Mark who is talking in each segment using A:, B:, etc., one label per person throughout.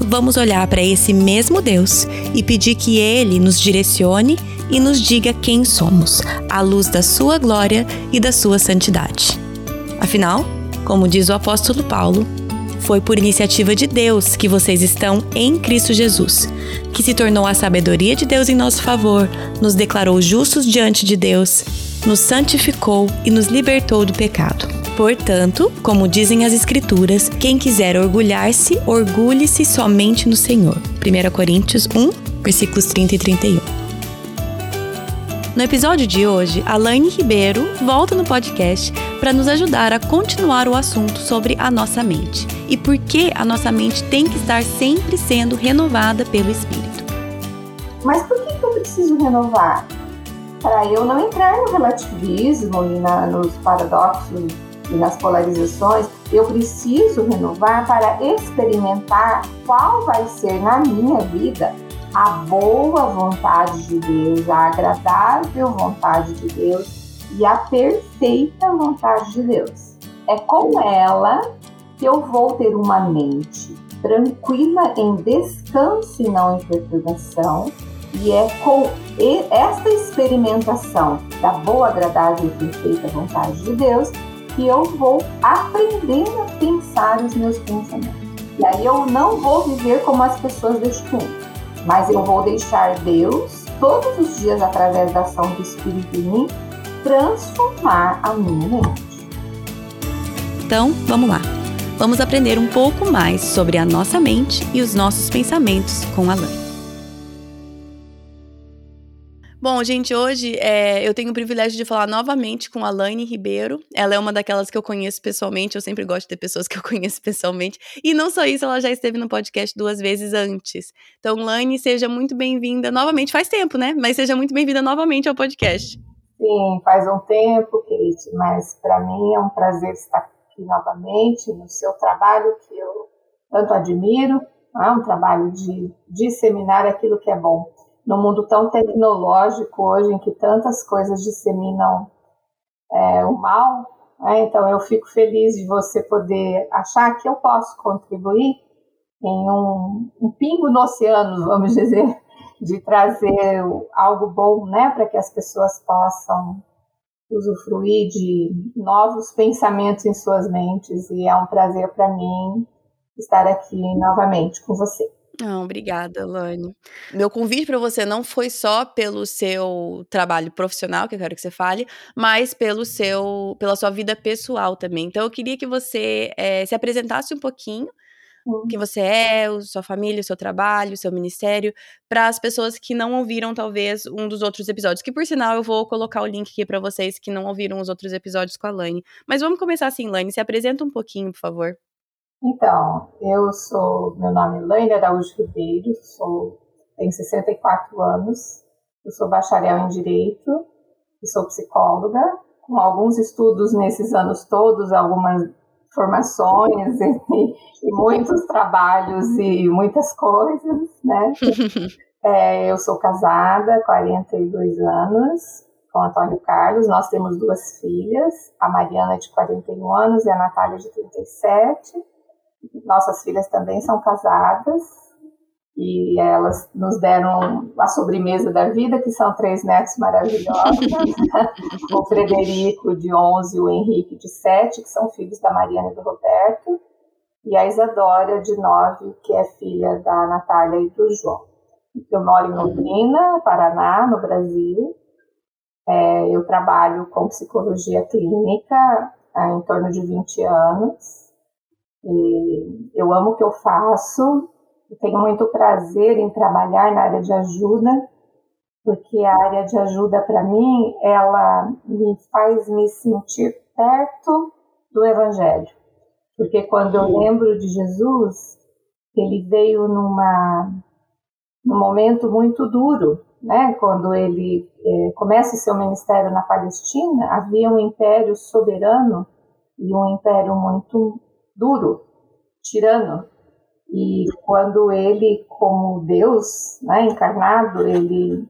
A: vamos olhar para esse mesmo Deus e pedir que Ele nos direcione e nos diga quem somos, à luz da Sua glória e da Sua santidade. Afinal, como diz o apóstolo Paulo, foi por iniciativa de Deus que vocês estão em Cristo Jesus, que se tornou a sabedoria de Deus em nosso favor, nos declarou justos diante de Deus, nos santificou e nos libertou do pecado. Portanto, como dizem as Escrituras, quem quiser orgulhar-se, orgulhe-se somente no Senhor. 1 Coríntios 1, versículos 30 e 31. No episódio de hoje, Alaine Ribeiro volta no podcast para nos ajudar a continuar o assunto sobre a nossa mente e por que a nossa mente tem que estar sempre sendo renovada pelo Espírito.
B: Mas por que eu preciso renovar? Para eu não entrar no relativismo e na, nos paradoxos e nas polarizações, eu preciso renovar para experimentar qual vai ser na minha vida a boa vontade de Deus, a agradável vontade de Deus e a perfeita vontade de Deus. É com ela que eu vou ter uma mente tranquila em descanso e não em perturbação, e é com esta experimentação da boa, agradável e perfeita vontade de Deus que eu vou aprender a pensar os meus pensamentos. E aí eu não vou viver como as pessoas deste mundo, mas eu vou deixar Deus, todos os dias, através da ação do Espírito em mim, transformar a minha mente.
A: Então, vamos lá. Vamos aprender um pouco mais sobre a nossa mente e os nossos pensamentos com a Lã. Bom, gente, hoje é, eu tenho o privilégio de falar novamente com a Laine Ribeiro. Ela é uma daquelas que eu conheço pessoalmente. Eu sempre gosto de ter pessoas que eu conheço pessoalmente. E não só isso, ela já esteve no podcast duas vezes antes. Então, Laine, seja muito bem-vinda novamente. Faz tempo, né? Mas seja muito bem-vinda novamente ao podcast.
B: Sim, faz um tempo, Kate, mas para mim é um prazer estar aqui novamente no seu trabalho que eu tanto admiro. É um trabalho de disseminar aquilo que é bom no mundo tão tecnológico hoje, em que tantas coisas disseminam é, o mal, né? então eu fico feliz de você poder achar que eu posso contribuir em um, um pingo no oceano, vamos dizer, de trazer algo bom, né, para que as pessoas possam usufruir de novos pensamentos em suas mentes e é um prazer para mim estar aqui novamente com você.
A: Não, obrigada, Lani. Meu convite para você não foi só pelo seu trabalho profissional, que eu quero que você fale, mas pelo seu, pela sua vida pessoal também. Então, eu queria que você é, se apresentasse um pouquinho, uhum. quem você é, sua família, o seu trabalho, o seu ministério, para as pessoas que não ouviram, talvez, um dos outros episódios. Que, por sinal, eu vou colocar o link aqui para vocês que não ouviram os outros episódios com a Lani. Mas vamos começar assim, Lani. Se apresenta um pouquinho, por favor.
B: Então, eu sou, meu nome é Laine Araújo Ribeiro, sou, tenho 64 anos, eu sou bacharel em Direito e sou psicóloga, com alguns estudos nesses anos todos, algumas formações e, e muitos trabalhos e muitas coisas, né? é, eu sou casada, 42 anos, com Antônio Carlos, nós temos duas filhas, a Mariana de 41 anos e a Natália de 37, nossas filhas também são casadas e elas nos deram a sobremesa da vida, que são três netos maravilhosos, o Frederico de 11 e o Henrique de 7, que são filhos da Mariana e do Roberto, e a Isadora de 9, que é filha da Natália e do João. Eu moro em Londrina, Paraná, no Brasil. É, eu trabalho com psicologia clínica há em torno de 20 anos e eu amo o que eu faço, eu tenho muito prazer em trabalhar na área de ajuda, porque a área de ajuda para mim, ela me faz me sentir perto do evangelho. Porque quando eu lembro de Jesus, ele veio numa num momento muito duro né, quando ele é, começa o seu ministério na Palestina, havia um império soberano e um império muito duro, tirano. E quando ele, como Deus né, encarnado, ele,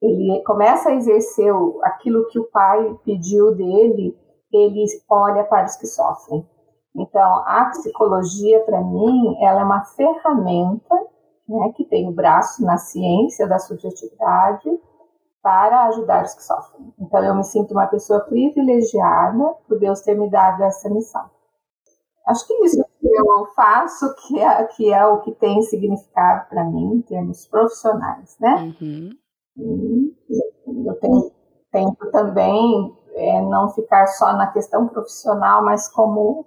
B: ele começa a exercer aquilo que o Pai pediu dele, ele olha para os que sofrem. Então, a psicologia, para mim, ela é uma ferramenta né, que tem o braço na ciência da subjetividade para ajudar os que sofrem. Então, eu me sinto uma pessoa privilegiada por Deus ter me dado essa missão. Acho que isso que eu faço que é, que é o que tem significado para mim em termos profissionais, né? Uhum. Eu tenho, tento também é, não ficar só na questão profissional, mas como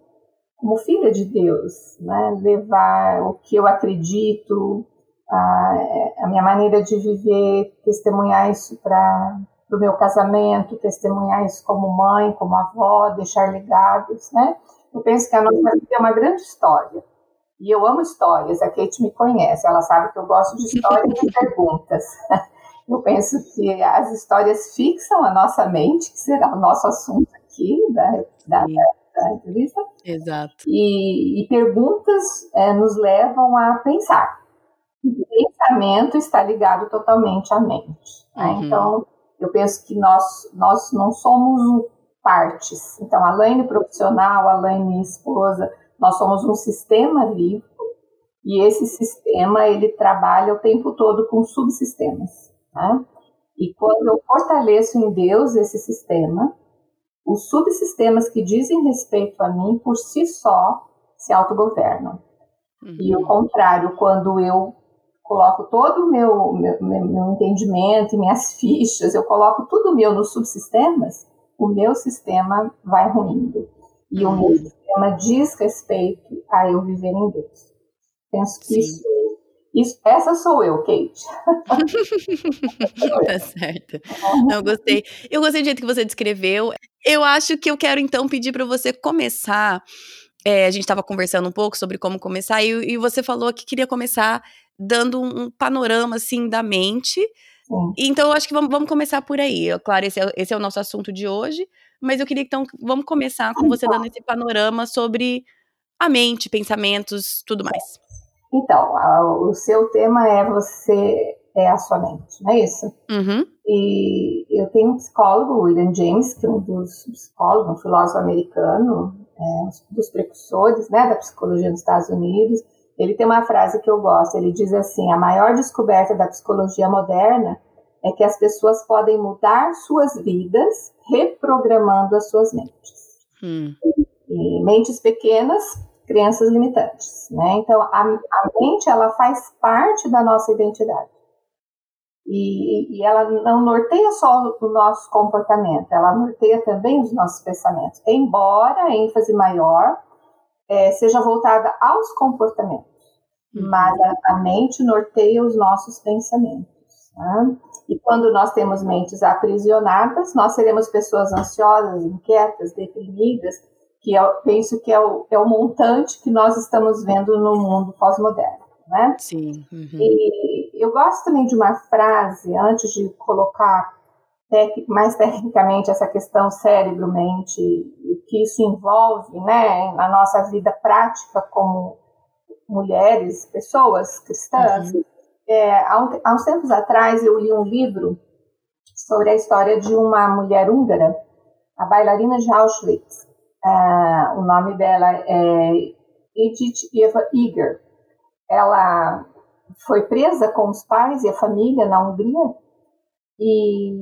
B: como filha de Deus, né? levar o que eu acredito, a, a minha maneira de viver, testemunhar isso para o meu casamento, testemunhar isso como mãe, como avó, deixar legados, né? Eu penso que a nossa vida é uma grande história. E eu amo histórias, a Kate me conhece, ela sabe que eu gosto de histórias e perguntas. Eu penso que as histórias fixam a nossa mente, que será o nosso assunto aqui da, da, da entrevista.
A: Exato.
B: E, e perguntas é, nos levam a pensar. O pensamento está ligado totalmente à mente. Né? Uhum. Então, eu penso que nós, nós não somos partes. Então, a Laine profissional, a Laine esposa, nós somos um sistema vivo e esse sistema ele trabalha o tempo todo com subsistemas. Né? E quando eu fortaleço em Deus esse sistema, os subsistemas que dizem respeito a mim, por si só, se autogovernam. Uhum. E o contrário, quando eu coloco todo o meu, meu, meu entendimento, minhas fichas, eu coloco tudo meu nos subsistemas, o meu sistema vai ruindo. E o meu uhum. sistema diz respeito a eu viver em Deus. Penso que isso, isso, essa sou eu, Kate.
A: tá certo. Eu gostei. Eu gostei do jeito que você descreveu. Eu acho que eu quero então pedir para você começar. É, a gente estava conversando um pouco sobre como começar e, e, você falou que queria começar dando um, um panorama assim da mente. Sim. Então eu acho que vamos, vamos começar por aí. Claro, esse é, esse é o nosso assunto de hoje, mas eu queria então vamos começar com você dando esse panorama sobre a mente, pensamentos, tudo mais.
B: Então, o seu tema é você é a sua mente, não é isso? Uhum. E eu tenho um psicólogo, William James, que é um dos psicólogos, um filósofo americano, é, um dos precursores né, da psicologia dos Estados Unidos. Ele tem uma frase que eu gosto, ele diz assim, a maior descoberta da psicologia moderna é que as pessoas podem mudar suas vidas reprogramando as suas mentes. Hum. E mentes pequenas, crenças limitantes, né? Então, a, a mente, ela faz parte da nossa identidade. E, e, ela não norteia só o nosso comportamento, ela norteia também os nossos pensamentos, embora a ênfase maior é, seja voltada aos comportamentos, uhum. mas a, a, mente norteia os nossos pensamentos. Né? E quando nós temos mentes aprisionadas, nós seremos pessoas ansiosas, inquietas, deprimidas, que eu penso que é o, é o montante que nós estamos vendo no mundo pós-moderno. Né?
A: Sim. Uhum.
B: E eu gosto também de uma frase, antes de colocar mais tecnicamente essa questão cérebro-mente, que isso envolve né, na nossa vida prática como mulheres, pessoas cristãs. Uhum. É, há, um, há uns tempos atrás eu li um livro sobre a história de uma mulher húngara, a bailarina de Auschwitz. Uh, o nome dela é Edith Eva Eger. Ela foi presa com os pais e a família na Hungria e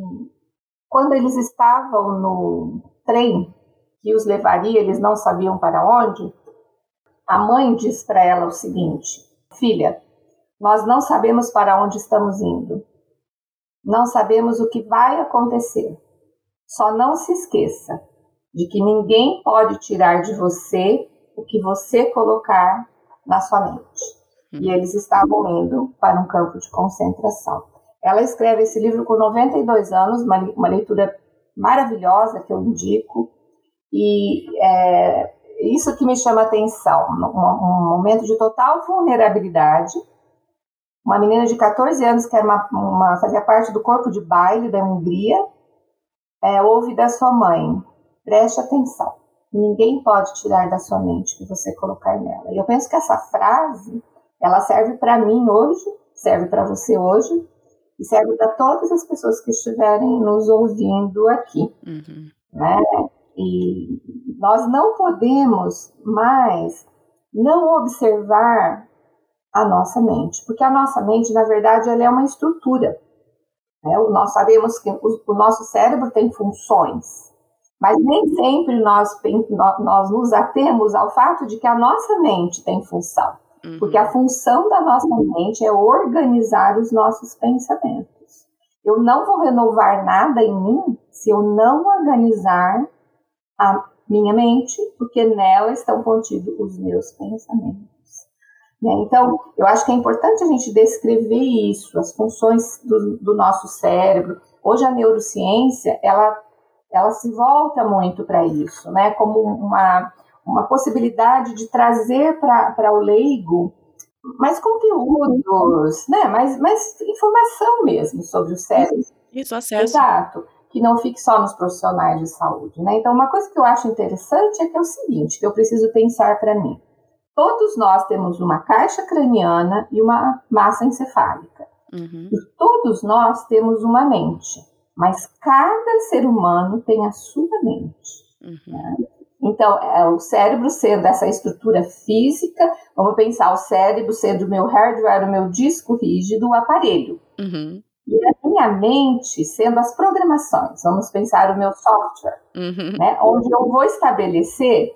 B: quando eles estavam no trem que os levaria, eles não sabiam para onde, a mãe diz para ela o seguinte: Filha, nós não sabemos para onde estamos indo. Não sabemos o que vai acontecer. Só não se esqueça de que ninguém pode tirar de você o que você colocar na sua mente. E uhum. eles estavam indo para um campo de concentração. Ela escreve esse livro com 92 anos, uma, uma leitura maravilhosa que eu indico. E é, isso que me chama atenção, um, um momento de total vulnerabilidade, uma menina de 14 anos que era uma, uma, fazia parte do corpo de baile da Hungria, é, ouve da sua mãe: preste atenção, ninguém pode tirar da sua mente que você colocar nela. E eu penso que essa frase, ela serve para mim hoje, serve para você hoje, e serve para todas as pessoas que estiverem nos ouvindo aqui. Uhum. Né? E nós não podemos mais não observar a nossa mente, porque a nossa mente, na verdade, ela é uma estrutura. Né? Nós sabemos que o, nosso cérebro tem funções, mas nem sempre nós, nós nos atemos ao fato de que a nossa mente tem função. Uhum. Porque a função da nossa mente é organizar os nossos pensamentos. Eu não vou renovar nada em mim se eu não organizar a minha mente, porque nela estão contidos os meus pensamentos. Né? Então, eu acho que é importante a gente descrever isso, as funções do, do nosso cérebro. Hoje a neurociência, ela, ela se volta muito para isso, né? como uma, uma possibilidade de trazer para o leigo mais conteúdos, né? mais, mais informação mesmo sobre o cérebro.
A: Isso, acesso.
B: Exato. Que não fique só nos profissionais de saúde, né? Então, uma coisa que eu acho interessante é que é o seguinte, que eu preciso pensar para mim. Todos nós temos uma caixa craniana e uma massa encefálica. Uhum. E todos nós temos uma mente, mas cada ser humano tem a sua mente. Uhum. Né? Então, é, o cérebro sendo essa estrutura física, vamos pensar o cérebro sendo o meu hardware, o meu disco rígido, o aparelho. Uhum. E a minha mente sendo as programações, vamos pensar o meu software, uhum. né, onde eu vou estabelecer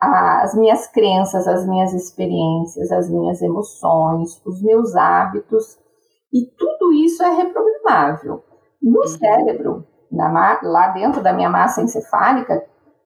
B: as minhas crenças, as minhas experiências, as minhas emoções, os meus hábitos, e tudo isso é reprogramável. No uhum. cérebro, na, lá dentro da minha massa encefálica,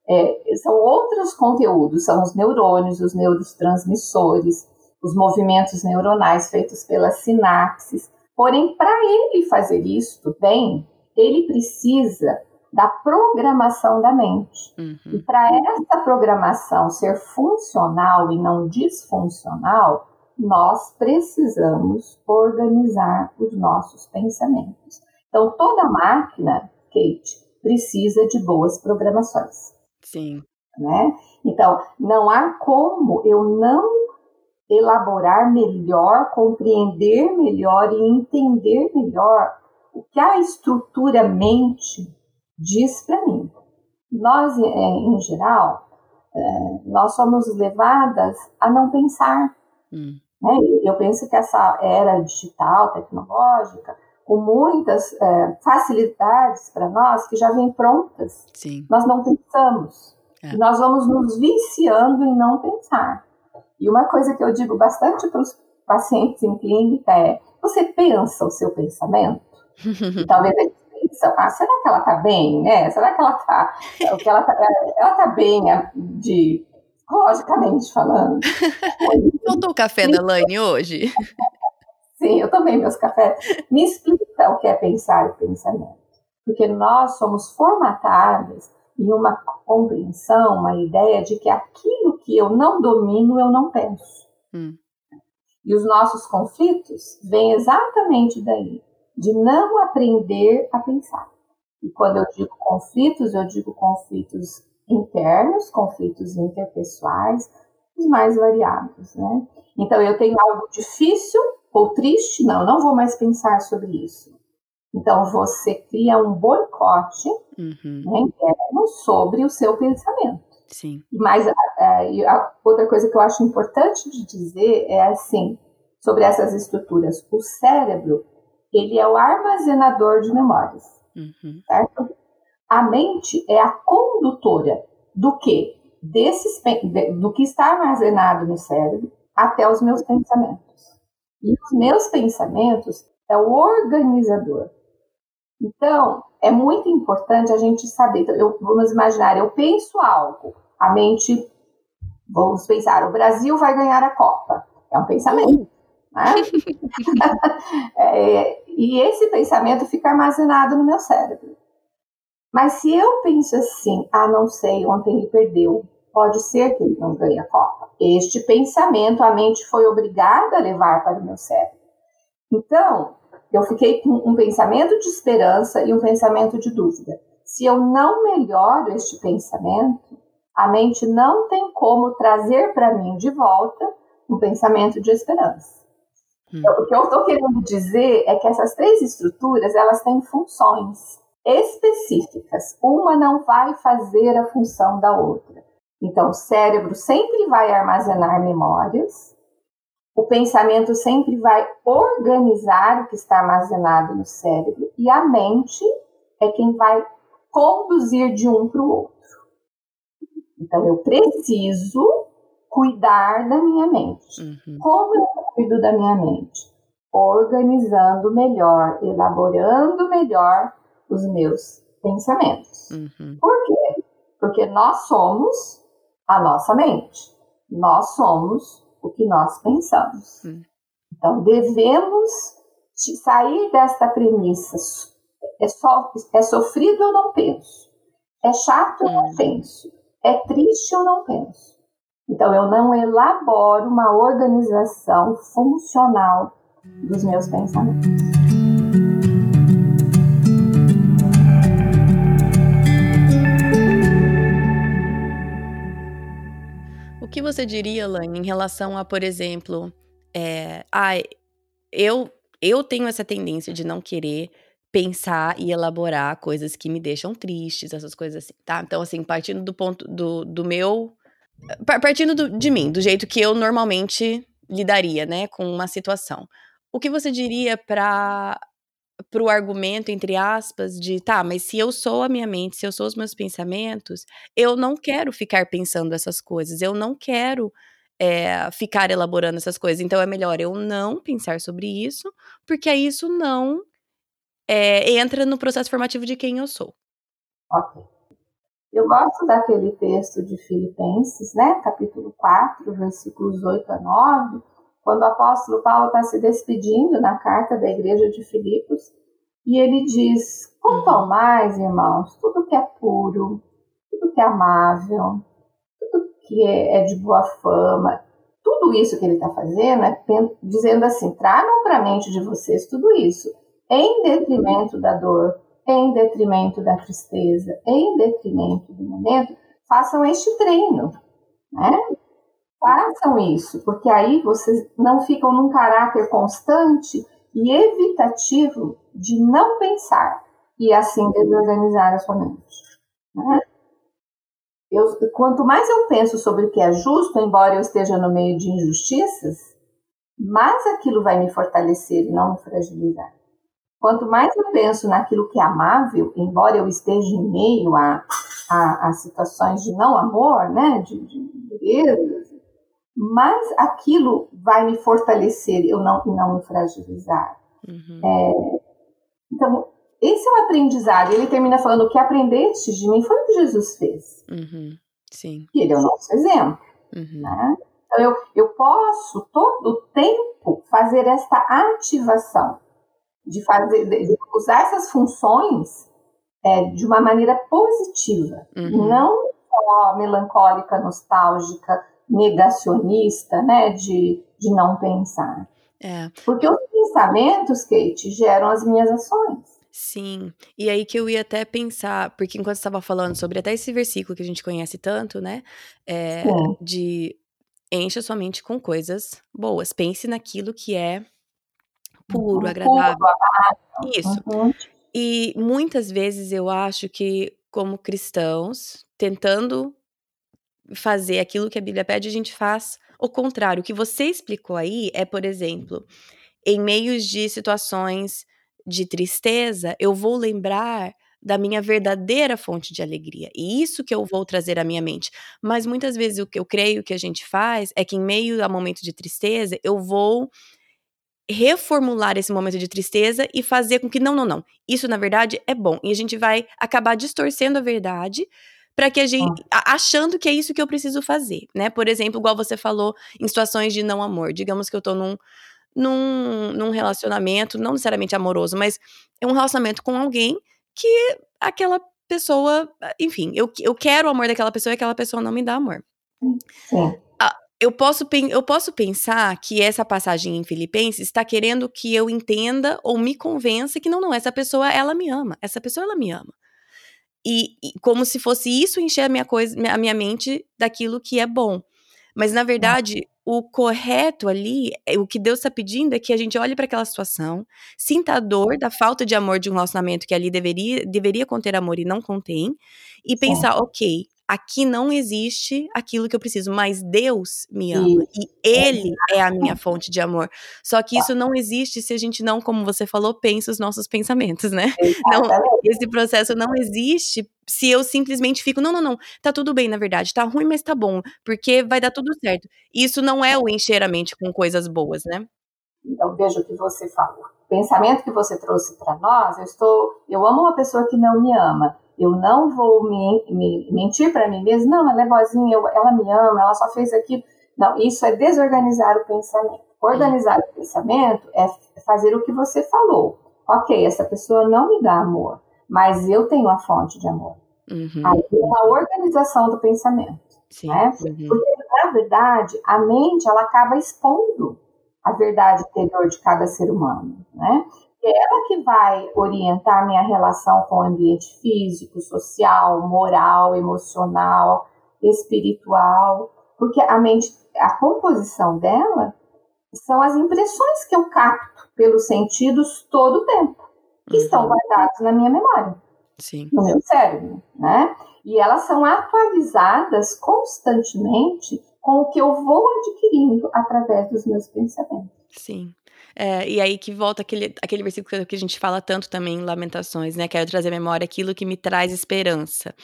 B: é, são outros conteúdos, são os neurônios, os neurotransmissores, os movimentos neuronais feitos pelas sinapses. Porém, para ele fazer isso bem, ele precisa da programação da mente. Uhum. E para essa programação ser funcional e não disfuncional, nós precisamos organizar os nossos pensamentos. Então, toda máquina, Kate, precisa de boas programações.
A: Sim.
B: Né? Então, não há como eu não elaborar melhor, compreender melhor e entender melhor o que a estrutura mente diz para mim. Nós, é, em geral, é, nós somos levadas a não pensar. Hum. Né? Eu penso que essa era digital, tecnológica, com muitas é, facilidades para nós que já vêm prontas.
A: Sim.
B: Nós não pensamos. É. nós vamos nos viciando em não pensar. E uma coisa que eu digo bastante para os pacientes em clínica é: você pensa o seu pensamento? talvez eles pensam, ah, será que ela está bem, né? Será que ela está, ela tá, ela tá bem de logicamente falando.
A: Faltou o café da Laine hoje?
B: Sim, eu tomei meus cafés. Me explica o que é pensar o pensamento. Porque nós somos formatadas em uma compreensão, uma ideia de que aquilo que eu não domino, eu não penso. Hum. E os nossos conflitos vêm exatamente daí, de não aprender a pensar. E quando eu digo conflitos, eu digo conflitos internos, conflitos interpessoais, os mais variados, né? Então eu tenho algo difícil ou triste, não, não vou mais pensar sobre isso. Então você cria um boicote uhum. né, interno sobre o seu pensamento.
A: Sim.
B: Mas a, a, outra coisa que eu acho importante de dizer é assim sobre essas estruturas. O cérebro ele é o armazenador de memórias, uhum. certo? A mente é a condutora do que desses do que está armazenado no cérebro até os meus pensamentos. E os meus pensamentos é o organizador. Então, é muito importante a gente saber. Então, eu, vamos imaginar, eu penso algo, a mente, vamos pensar, o Brasil vai ganhar a Copa. É um pensamento. Né? é, e esse pensamento fica armazenado no meu cérebro. Mas se eu penso assim, ah, não sei, ontem ele perdeu, pode ser que ele não ganhe a Copa. Este pensamento a mente foi obrigada a levar para o meu cérebro. Então, eu fiquei com um pensamento de esperança e um pensamento de dúvida. Se eu não melhoro este pensamento, a mente não tem como trazer para mim de volta um pensamento de esperança. Hum. Então, o que eu estou querendo dizer é que essas três estruturas elas têm funções específicas. Uma não vai fazer a função da outra. Então, o cérebro sempre vai armazenar memórias, o pensamento sempre vai organizar o que está armazenado no cérebro e a mente é quem vai conduzir de um para o outro. Então, eu preciso cuidar da minha mente. Uhum. Como eu cuido da minha mente? Organizando melhor, elaborando melhor os meus pensamentos. Uhum. Por quê? Porque nós somos a nossa mente. Nós somos o que nós pensamos. Uhum. Então, devemos sair desta premissa. É, só, é sofrido ou não penso? É chato ou não hum. penso? É triste ou não penso? Então, eu não elaboro uma organização funcional dos meus pensamentos.
A: Que você diria, Laine, em relação a, por exemplo, é, ah, eu, eu tenho essa tendência de não querer pensar e elaborar coisas que me deixam tristes, essas coisas assim, tá? Então, assim, partindo do ponto do, do meu partindo do, de mim, do jeito que eu normalmente lidaria, né, com uma situação. O que você diria para para o argumento entre aspas de tá, mas se eu sou a minha mente, se eu sou os meus pensamentos, eu não quero ficar pensando essas coisas, eu não quero é, ficar elaborando essas coisas. Então é melhor eu não pensar sobre isso, porque aí isso não é, entra no processo formativo de quem eu sou.
B: Ok. Eu gosto daquele texto de Filipenses, né, capítulo 4, versículos 8 a 9, quando o apóstolo Paulo está se despedindo na carta da igreja de Filipos, e ele diz: Quanto ao mais, irmãos, tudo que é puro, tudo que é amável, tudo que é, é de boa fama, tudo isso que ele está fazendo é dizendo assim: tragam para a mente de vocês tudo isso, em detrimento da dor, em detrimento da tristeza, em detrimento do momento, façam este treino, né? Façam isso, porque aí vocês não ficam num caráter constante e evitativo de não pensar e assim desorganizar a sua mente. Né? Eu, quanto mais eu penso sobre o que é justo, embora eu esteja no meio de injustiças, mais aquilo vai me fortalecer e não me fragilizar. Quanto mais eu penso naquilo que é amável, embora eu esteja em meio a, a, a situações de não amor, né, de, de mais aquilo vai me fortalecer, eu não, não me fragilizar. Uhum. É, então, esse é um aprendizado. Ele termina falando: o que aprendeste de mim foi o que Jesus fez.
A: Uhum. Sim.
B: E ele é o nosso exemplo. Uhum. Né? Então, eu, eu posso todo o tempo fazer esta ativação de fazer, de usar essas funções é, de uma maneira positiva, uhum. não só melancólica, nostálgica, negacionista, né, de, de não pensar.
A: É.
B: Porque os pensamentos, Kate, geram as minhas ações.
A: Sim, e aí que eu ia até pensar, porque enquanto estava falando sobre até esse versículo que a gente conhece tanto, né, é, de encha sua mente com coisas boas, pense naquilo que é puro, agradável. Puro, Isso. Uhum. E muitas vezes eu acho que, como cristãos, tentando fazer aquilo que a Bíblia pede, a gente faz o contrário. O que você explicou aí é, por exemplo, em meios de situações de tristeza, eu vou lembrar da minha verdadeira fonte de alegria. E isso que eu vou trazer à minha mente. Mas muitas vezes o que eu creio que a gente faz é que em meio a momento de tristeza, eu vou reformular esse momento de tristeza e fazer com que não, não, não. Isso na verdade é bom e a gente vai acabar distorcendo a verdade para que a gente ah. achando que é isso que eu preciso fazer, né? Por exemplo, igual você falou em situações de não amor. Digamos que eu tô num num, num relacionamento, não necessariamente amoroso, mas é um relacionamento com alguém que aquela pessoa, enfim, eu, eu quero o amor daquela pessoa e aquela pessoa não me dá amor.
B: Sim.
A: eu posso, eu posso pensar que essa passagem em Filipenses está querendo que eu entenda ou me convença que não, não, essa pessoa, ela me ama. Essa pessoa, ela me ama. E, e como se fosse isso encher a minha, coisa, a minha mente daquilo que é bom. Mas, na verdade, o correto ali, é, o que Deus está pedindo é que a gente olhe para aquela situação, sinta a dor da falta de amor de um relacionamento que ali deveria, deveria conter amor e não contém, e pensar, ok, aqui não existe aquilo que eu preciso, mas Deus me ama e Ele é a minha fonte de amor. Só que isso não existe se a gente não, como você falou, pensa os nossos pensamentos, né? Não, esse processo não existe se eu simplesmente fico, não, não, não, tá tudo bem, na verdade, tá ruim, mas tá bom, porque vai dar tudo certo. Isso não é o encher a mente com coisas boas, né?
B: Então, veja o que você falou. Pensamento que você trouxe para nós, eu estou, eu amo uma pessoa que não me ama. Eu não vou me, me mentir para mim mesmo, não, ela é boazinha, eu, ela me ama, ela só fez aquilo. Não, isso é desorganizar o pensamento. Organizar o pensamento é fazer o que você falou. Ok, essa pessoa não me dá amor, mas eu tenho a fonte de amor. Uhum. Aí é uma organização do pensamento. Sim, né? Uhum. Porque, na verdade, a mente ela acaba expondo a verdade interior de cada ser humano. Né? É ela que vai orientar minha relação com o ambiente físico, social, moral, emocional, espiritual, porque a mente, a composição dela são as impressões que eu capto pelos sentidos todo o tempo, que uhum. estão guardados na minha memória,
A: Sim.
B: no meu cérebro, né? E elas são atualizadas constantemente com o que eu vou adquirindo através dos meus pensamentos.
A: Sim. É, e aí que volta aquele, aquele versículo que a gente fala tanto também em Lamentações, né? Quero trazer à memória aquilo que me traz esperança.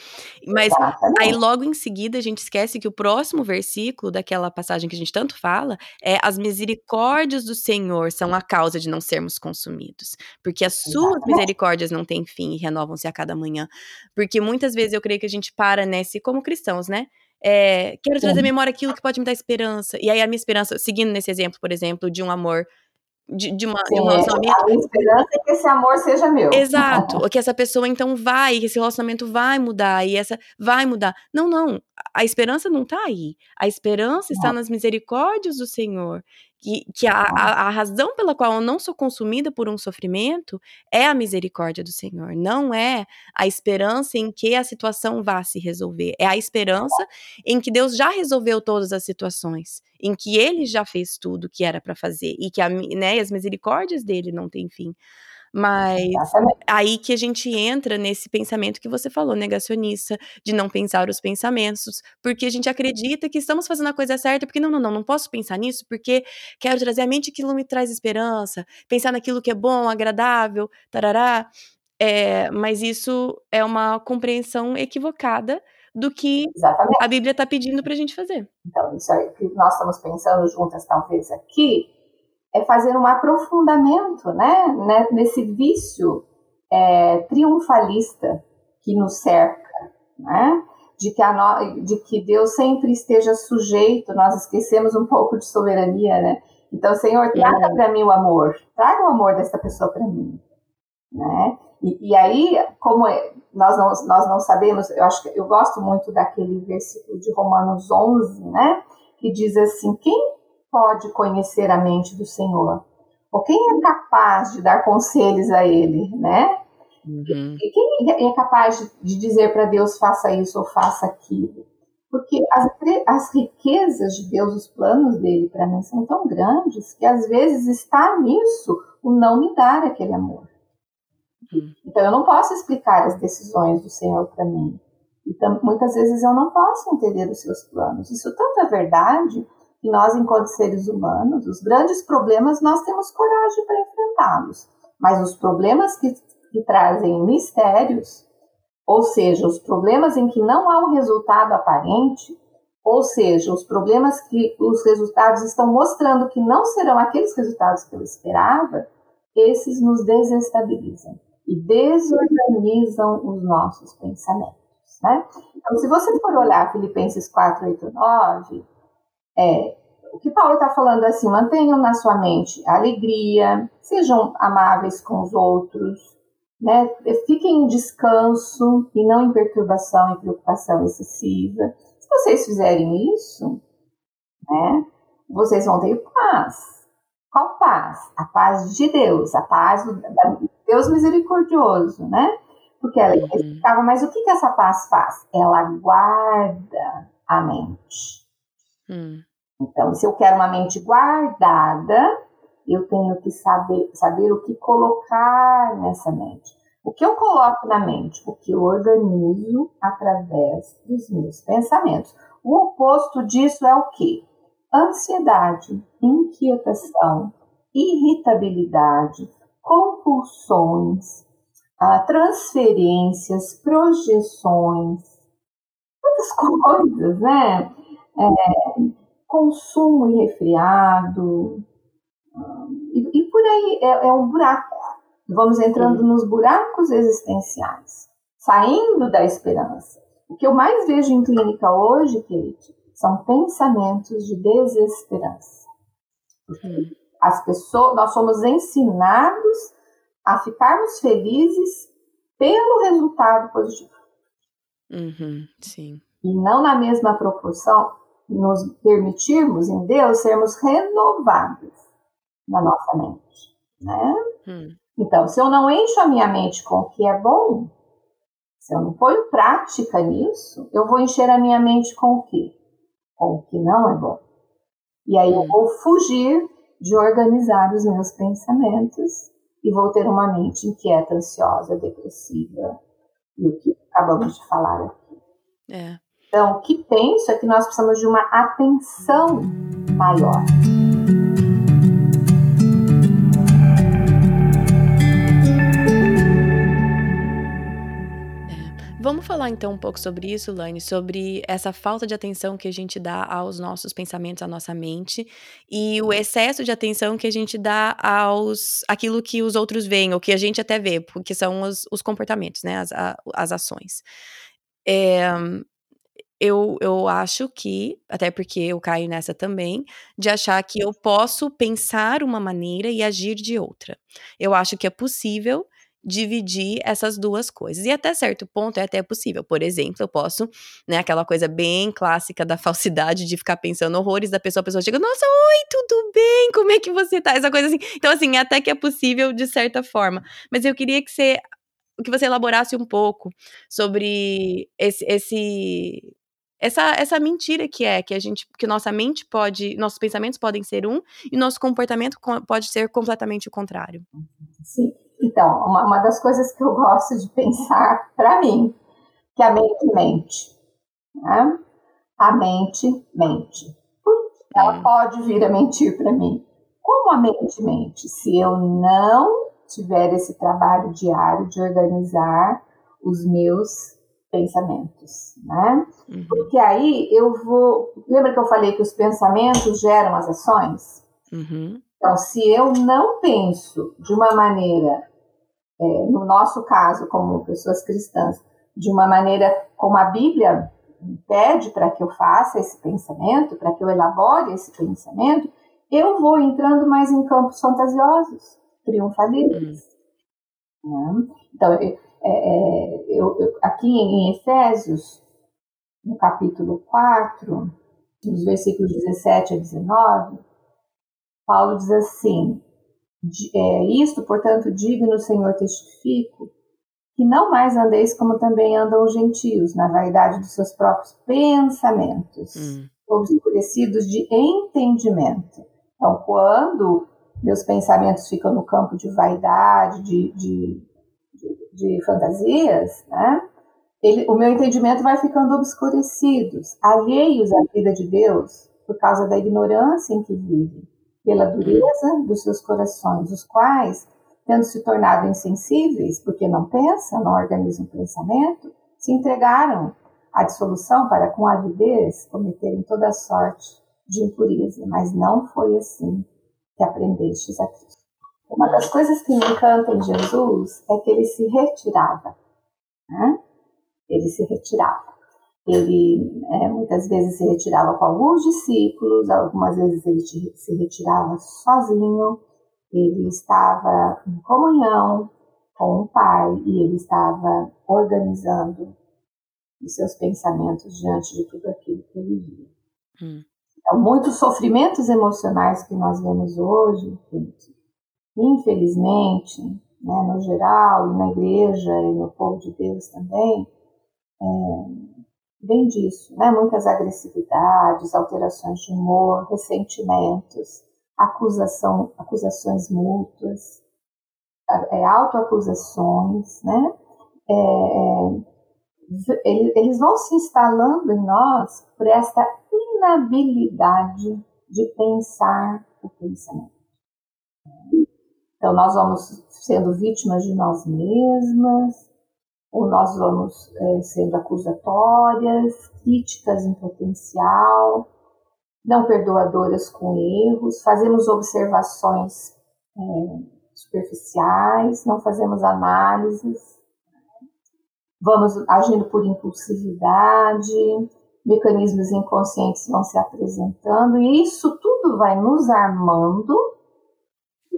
A: Mas Exatamente. aí logo em seguida a gente esquece que o próximo versículo daquela passagem que a gente tanto fala é as misericórdias do Senhor são a causa de não sermos consumidos. Porque as suas misericórdias não têm fim e renovam-se a cada manhã. Porque muitas vezes eu creio que a gente para nesse, como cristãos, né? É, quero trazer à memória aquilo que pode me dar esperança. E aí a minha esperança, seguindo nesse exemplo, por exemplo, de um amor de, de, uma, Sim, de um relacionamento.
B: A minha esperança é que esse amor seja meu.
A: Exato. que essa pessoa então vai, que esse relacionamento vai mudar, e essa vai mudar. Não, não. A esperança não está aí. A esperança está nas misericórdias do Senhor que, que a, a, a, razão pela qual eu não sou consumida por um sofrimento é a misericórdia do Senhor, não é a esperança em que a situação vá se resolver, é a esperança em que Deus já resolveu todas as situações, em que Ele já fez tudo que era para fazer e que a, né, as misericórdias dele não têm fim. Mas aí que a gente entra nesse pensamento que você falou, negacionista, de não pensar os pensamentos, porque a gente acredita que estamos fazendo a coisa certa, porque não, não, não, não posso pensar nisso, porque quero trazer à mente aquilo me traz esperança, pensar naquilo que é bom, agradável, tarará. É, mas isso é uma compreensão equivocada do que Exatamente. a Bíblia está pedindo para a gente fazer.
B: Então, isso aí que nós estamos pensando juntas, talvez, aqui, é fazer um aprofundamento né, né nesse vício é, triunfalista que nos cerca, né? de, que no, de que Deus sempre esteja sujeito, nós esquecemos um pouco de soberania, né? Então, Senhor, traga para mim o amor, traga o amor dessa pessoa para mim, né? E, e, aí, como é, nós não, nós não sabemos, eu acho que eu gosto muito daquele versículo de Romanos 11, né? Que diz assim: quem pode conhecer a mente do Senhor? Ou quem é capaz de dar conselhos a Ele, né? Uhum. E quem é capaz de dizer para Deus faça isso ou faça aquilo? Porque as, as riquezas de Deus, os planos dele para mim são tão grandes que às vezes está nisso o não me dar aquele amor. Uhum. Então eu não posso explicar as decisões do Senhor para mim. Então muitas vezes eu não posso entender os seus planos. Isso tanto é verdade que nós, enquanto seres humanos, os grandes problemas nós temos coragem para enfrentá-los, mas os problemas que, que trazem mistérios, ou seja, os problemas em que não há um resultado aparente, ou seja, os problemas que os resultados estão mostrando que não serão aqueles resultados que eu esperava, esses nos desestabilizam e desorganizam os nossos pensamentos. Né? Então, se você for olhar Filipenses 4, 8, 9, é, o que Paulo está falando é assim, mantenham na sua mente a alegria, sejam amáveis com os outros, né? fiquem em descanso e não em perturbação e preocupação excessiva. Se vocês fizerem isso, né? Vocês vão ter paz. Qual paz? A paz de Deus, a paz do Deus misericordioso, né? Porque ela uhum. explicava, mas o que, que essa paz faz? Ela guarda a mente. Uhum. Então, se eu quero uma mente guardada, eu tenho que saber, saber o que colocar nessa mente. O que eu coloco na mente? O que eu organizo através dos meus pensamentos. O oposto disso é o que? Ansiedade, inquietação, irritabilidade, compulsões, ah, transferências, projeções, muitas coisas, né? É, consumo irrefriado, e, e por aí é, é, um buraco. Vamos entrando nos buracos existenciais, saindo da esperança. O que eu mais vejo em clínica hoje, Kate, são pensamentos de desesperança. Uhum. As pessoas, nós somos ensinados a ficarmos felizes pelo resultado positivo.
A: Uhum, sim.
B: E não na mesma proporção nos permitirmos em Deus sermos renovados na nossa mente, né? Hum. Então, se eu não encho a minha mente com o que é bom, se eu não ponho prática nisso, eu vou encher a minha mente com o quê? Com o que não é bom. E aí eu hum. vou fugir de organizar os meus pensamentos e vou ter uma mente inquieta, ansiosa, depressiva, e o que acabamos de falar aqui.
A: É.
B: Então, o que penso é que nós precisamos de uma atenção maior.
A: É. Vamos falar então um pouco sobre isso, Laine, sobre essa falta de atenção que a gente dá aos nossos pensamentos, à nossa mente, e o excesso de atenção que a gente dá aos aquilo que os outros veem, ou que a gente até vê, porque são os, os comportamentos, né? As, a, as ações. É, eu, eu acho que, até porque eu caio nessa também, de achar que eu posso pensar uma maneira e agir de outra. Eu acho que é possível dividir essas duas coisas. E até certo ponto é até possível. Por exemplo, eu posso, né, aquela coisa bem clássica da falsidade de ficar pensando horrores da pessoa, a pessoa chega, nossa, oi, tudo bem? Como é que você tá? Essa coisa assim. Então, assim, até que é possível de certa forma. Mas eu queria que você que você elaborasse um pouco sobre esse, esse essa, essa mentira que é que a gente que nossa mente pode nossos pensamentos podem ser um e nosso comportamento pode ser completamente o contrário.
B: Sim. Então uma, uma das coisas que eu gosto de pensar para mim que a mente mente né? a mente mente. Ela hum. pode vir a mentir para mim? Como a mente mente? Se eu não tiver esse trabalho diário de organizar os meus pensamentos, né? Uhum. Porque aí eu vou. Lembra que eu falei que os pensamentos geram as ações? Uhum. Então, se eu não penso de uma maneira, é, no nosso caso, como pessoas cristãs, de uma maneira como a Bíblia pede para que eu faça esse pensamento, para que eu elabore esse pensamento, eu vou entrando mais em campos fantasiosos, triunfalistas. Uhum. Né? Então, é, é, eu, eu, aqui em Efésios, no capítulo 4, nos versículos 17 a 19, Paulo diz assim: é, Isto, portanto, digo no Senhor testifico, que não mais andeis como também andam os gentios, na vaidade dos seus próprios pensamentos, hum. obscurecidos de entendimento. Então, quando meus pensamentos ficam no campo de vaidade, de, de de fantasias, né? Ele, o meu entendimento vai ficando obscurecido, alheios à vida de Deus por causa da ignorância em que vivem, pela dureza dos seus corações, os quais, tendo se tornado insensíveis, porque não pensam, não organizam o pensamento, se entregaram à dissolução para, com avidez, cometerem toda sorte de impureza. Mas não foi assim que aprendestes a Cristo. Uma das coisas que me encanta em Jesus é que ele se retirava. Né? Ele se retirava. Ele é, muitas vezes se retirava com alguns discípulos, algumas vezes ele se retirava sozinho. Ele estava em comunhão com o Pai e ele estava organizando os seus pensamentos diante de tudo aquilo que ele via. Hum. Então, muitos sofrimentos emocionais que nós vemos hoje, infelizmente, né, no geral, e na igreja e no povo de Deus também, é, vem disso, né? Muitas agressividades, alterações de humor, ressentimentos, acusação, acusações mútuas, é, autoacusações, né? É, é, eles vão se instalando em nós por esta inabilidade de pensar o pensamento. Então, nós vamos sendo vítimas de nós mesmas, ou nós vamos é, sendo acusatórias, críticas em potencial, não perdoadoras com erros, fazemos observações é, superficiais, não fazemos análises, vamos agindo por impulsividade, mecanismos inconscientes vão se apresentando, e isso tudo vai nos armando,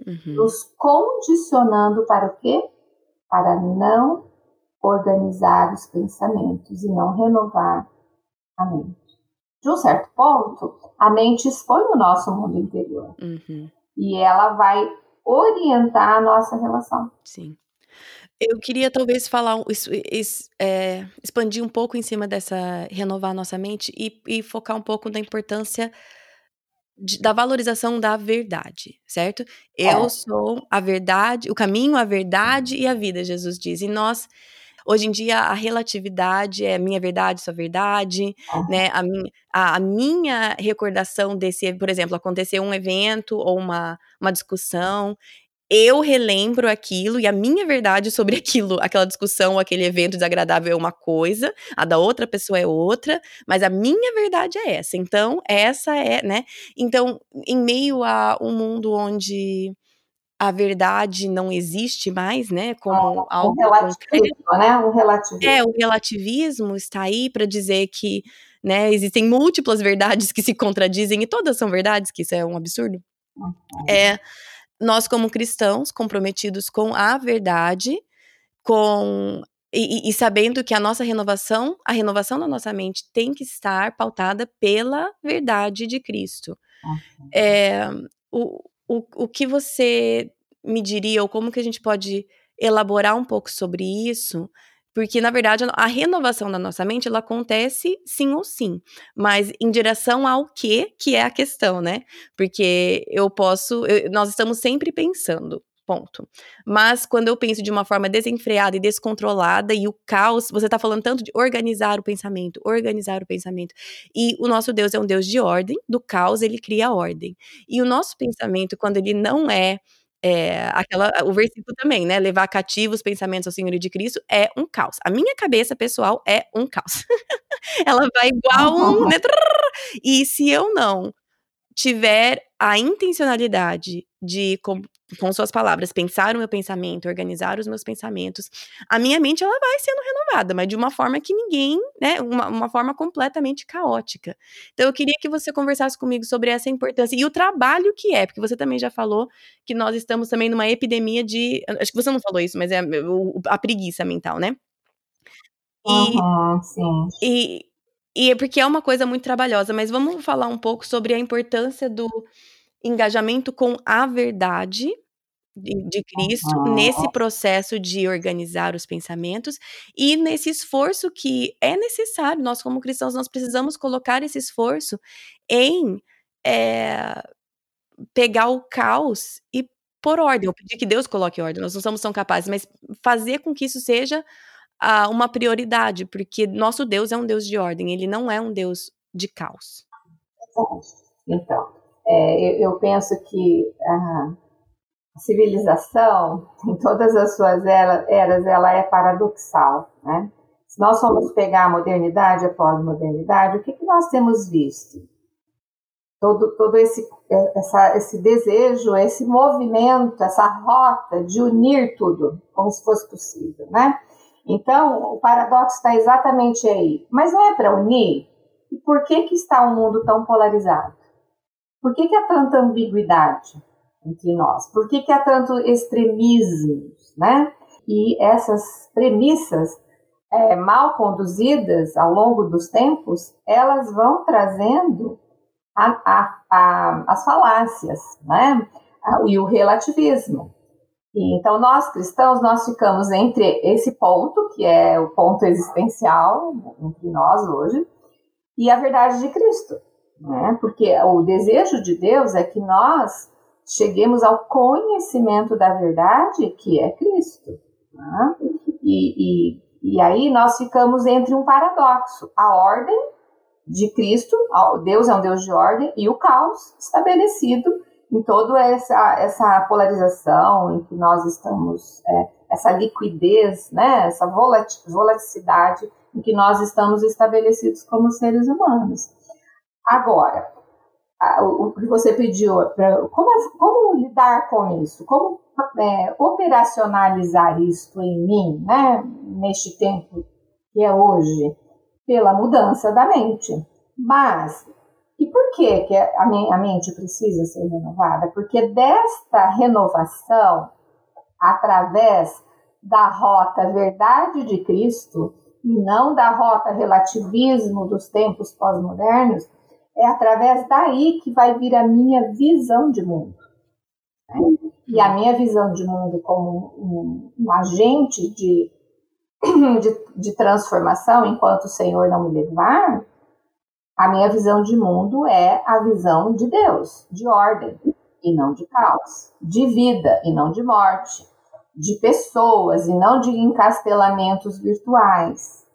B: uhum. nos condicionando para o quê? Para não organizar os pensamentos e não renovar a mente. De um certo ponto, a mente expõe o nosso mundo interior. Uhum. E ela vai orientar a nossa relação.
A: Sim. Eu queria talvez falar, é, expandir um pouco em cima dessa, renovar a nossa mente e, e focar um pouco na importância de, da valorização da verdade, certo? Eu é. sou a verdade, o caminho, a verdade e a vida, Jesus diz. E nós, hoje em dia, a relatividade é minha verdade, sua verdade, né? A minha, a, a, minha recordação desse, por exemplo, aconteceu um evento ou uma, uma discussão, eu relembro aquilo e a minha verdade sobre aquilo, aquela discussão, aquele evento desagradável é uma coisa, a da outra pessoa é outra, mas a minha verdade é essa. Então, essa é, né? Então, em meio a um mundo onde a verdade não existe mais, né? Como
B: ah, algo um relativismo, né? Um relativismo.
A: É, o relativismo está aí para dizer que, né, existem múltiplas verdades que se contradizem e todas são verdades, que isso é um absurdo. Uhum. É nós, como cristãos, comprometidos com a verdade, com e, e, sabendo que a nossa renovação, a renovação da nossa mente tem que estar pautada pela verdade de Cristo. Uhum. É, o, o, o que você me diria, ou como que a gente pode elaborar um pouco sobre isso? Porque, na verdade, a renovação da nossa mente, ela acontece sim ou sim. Mas em direção ao que, que é a questão, né? Porque eu posso... Eu, nós estamos sempre pensando, ponto. Mas quando eu penso de uma forma desenfreada e descontrolada e o caos, você está falando tanto de organizar o pensamento, organizar o pensamento. E o nosso Deus é um Deus de ordem, do caos ele cria ordem. E o nosso pensamento, quando ele não é é, aquela, o versículo também, né? Levar cativo os pensamentos ao Senhor de Cristo é um caos. A minha cabeça pessoal é um caos. Ela vai igual um. Né? E se eu não tiver a intencionalidade de, com, suas palavras, pensar o meu pensamento, organizar os meus pensamentos, a minha mente ela vai sendo renovada, mas de uma forma que ninguém, né, uma, uma forma completamente caótica. Então eu queria que você conversasse comigo sobre essa importância e o trabalho que é, porque você também já falou que nós estamos também numa epidemia de, acho que você não falou isso, mas é a, a preguiça mental, né?
B: E, uhum, sim.
A: E, e é porque é uma coisa muito trabalhosa, mas vamos falar um pouco sobre a importância do engajamento com a verdade de, Cristo uhum. nesse processo de organizar os pensamentos e nesse esforço que é necessário. Nós, como cristãos, nós precisamos colocar esse esforço em é, pegar o caos e por ordem. Eu pedi que Deus coloque ordem, nós não somos tão capazes, mas fazer com que isso seja uh, uma prioridade, porque nosso Deus é um Deus de ordem, ele não é um Deus de caos.
B: Então, é, eu, eu, penso que a civilização, em todas as suas eras, ela é paradoxal, né? Se nós formos pegar a modernidade, a pós-modernidade, o que, que nós temos visto? Todo, todo esse, essa, esse desejo, esse movimento, essa rota de unir tudo, como se fosse possível, né? Então, o paradoxo está exatamente aí. Mas não é para unir? E por que, que está um mundo tão polarizado? Por que, que há tanta ambiguidade entre nós? Por que, que há tanto extremismos, né? E essas premissas é, mal conduzidas ao longo dos tempos, elas vão trazendo a, a, a, as falácias, né? E o relativismo. E, então, nós cristãos, nós ficamos entre esse ponto, que é o ponto existencial entre nós hoje, e a verdade de Cristo. Né? Porque o desejo de Deus é que nós cheguemos ao conhecimento da verdade, que é Cristo. Né? E, e, e aí nós ficamos entre um paradoxo: a ordem de Cristo, Deus é um Deus de ordem, e o caos estabelecido em toda essa, essa polarização em que nós estamos, é, essa liquidez, né, essa volatilidade em que nós estamos estabelecidos como seres humanos. Agora, o que você pediu, como, como lidar com isso? Como é, operacionalizar isso em mim, né, neste tempo que é hoje, pela mudança da mente. Mas, e por que, que a, minha, a mente precisa ser renovada? Porque desta renovação, através da rota verdade de Cristo, e não da rota relativismo dos tempos pós-modernos, é através daí que vai vir a minha visão de mundo. E a minha visão de mundo como um, um agente de, de, de, transformação, enquanto o Senhor não me levar, a minha visão de mundo é a visão de Deus, de ordem e não de caos, de vida e não de morte, de pessoas e não de encastelamentos virtuais.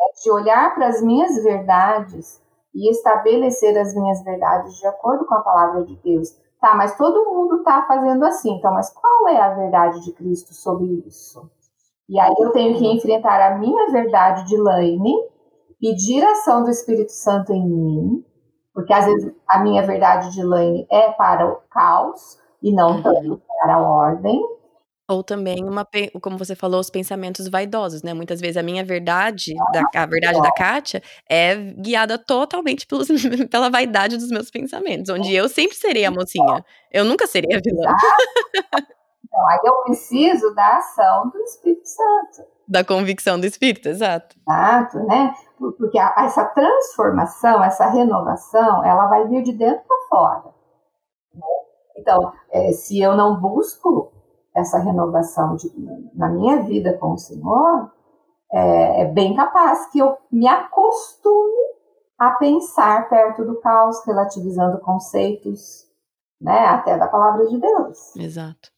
B: É de olhar para as minhas verdades e estabelecer as minhas verdades de acordo com a palavra de Deus. Tá, mas todo mundo está fazendo assim, então, mas qual é a verdade de Cristo sobre isso? E aí eu tenho que enfrentar a minha verdade de Laine, pedir a ação do Espírito Santo em mim, porque às vezes a minha verdade de Laine é para o caos e não tanto para a ordem.
A: Ou também uma, como você falou, os pensamentos vaidosos, né? Muitas vezes a minha verdade, da, a verdade da Kátia, é guiada totalmente pelos, pela vaidade dos meus pensamentos, onde eu sempre serei a mocinha. Eu nunca serei a vilã.
B: Então, aí eu preciso da ação do Espírito Santo.
A: Da convicção do Espírito, exato.
B: Exato, né? Porque essa transformação, essa renovação, ela vai vir de dentro para fora. Então, é, se eu não busco essa renovação de, na minha vida com o Senhor, é, é bem capaz que eu me acostume a pensar perto do caos, relativizando conceitos, né, até da palavra de Deus.
A: Exato.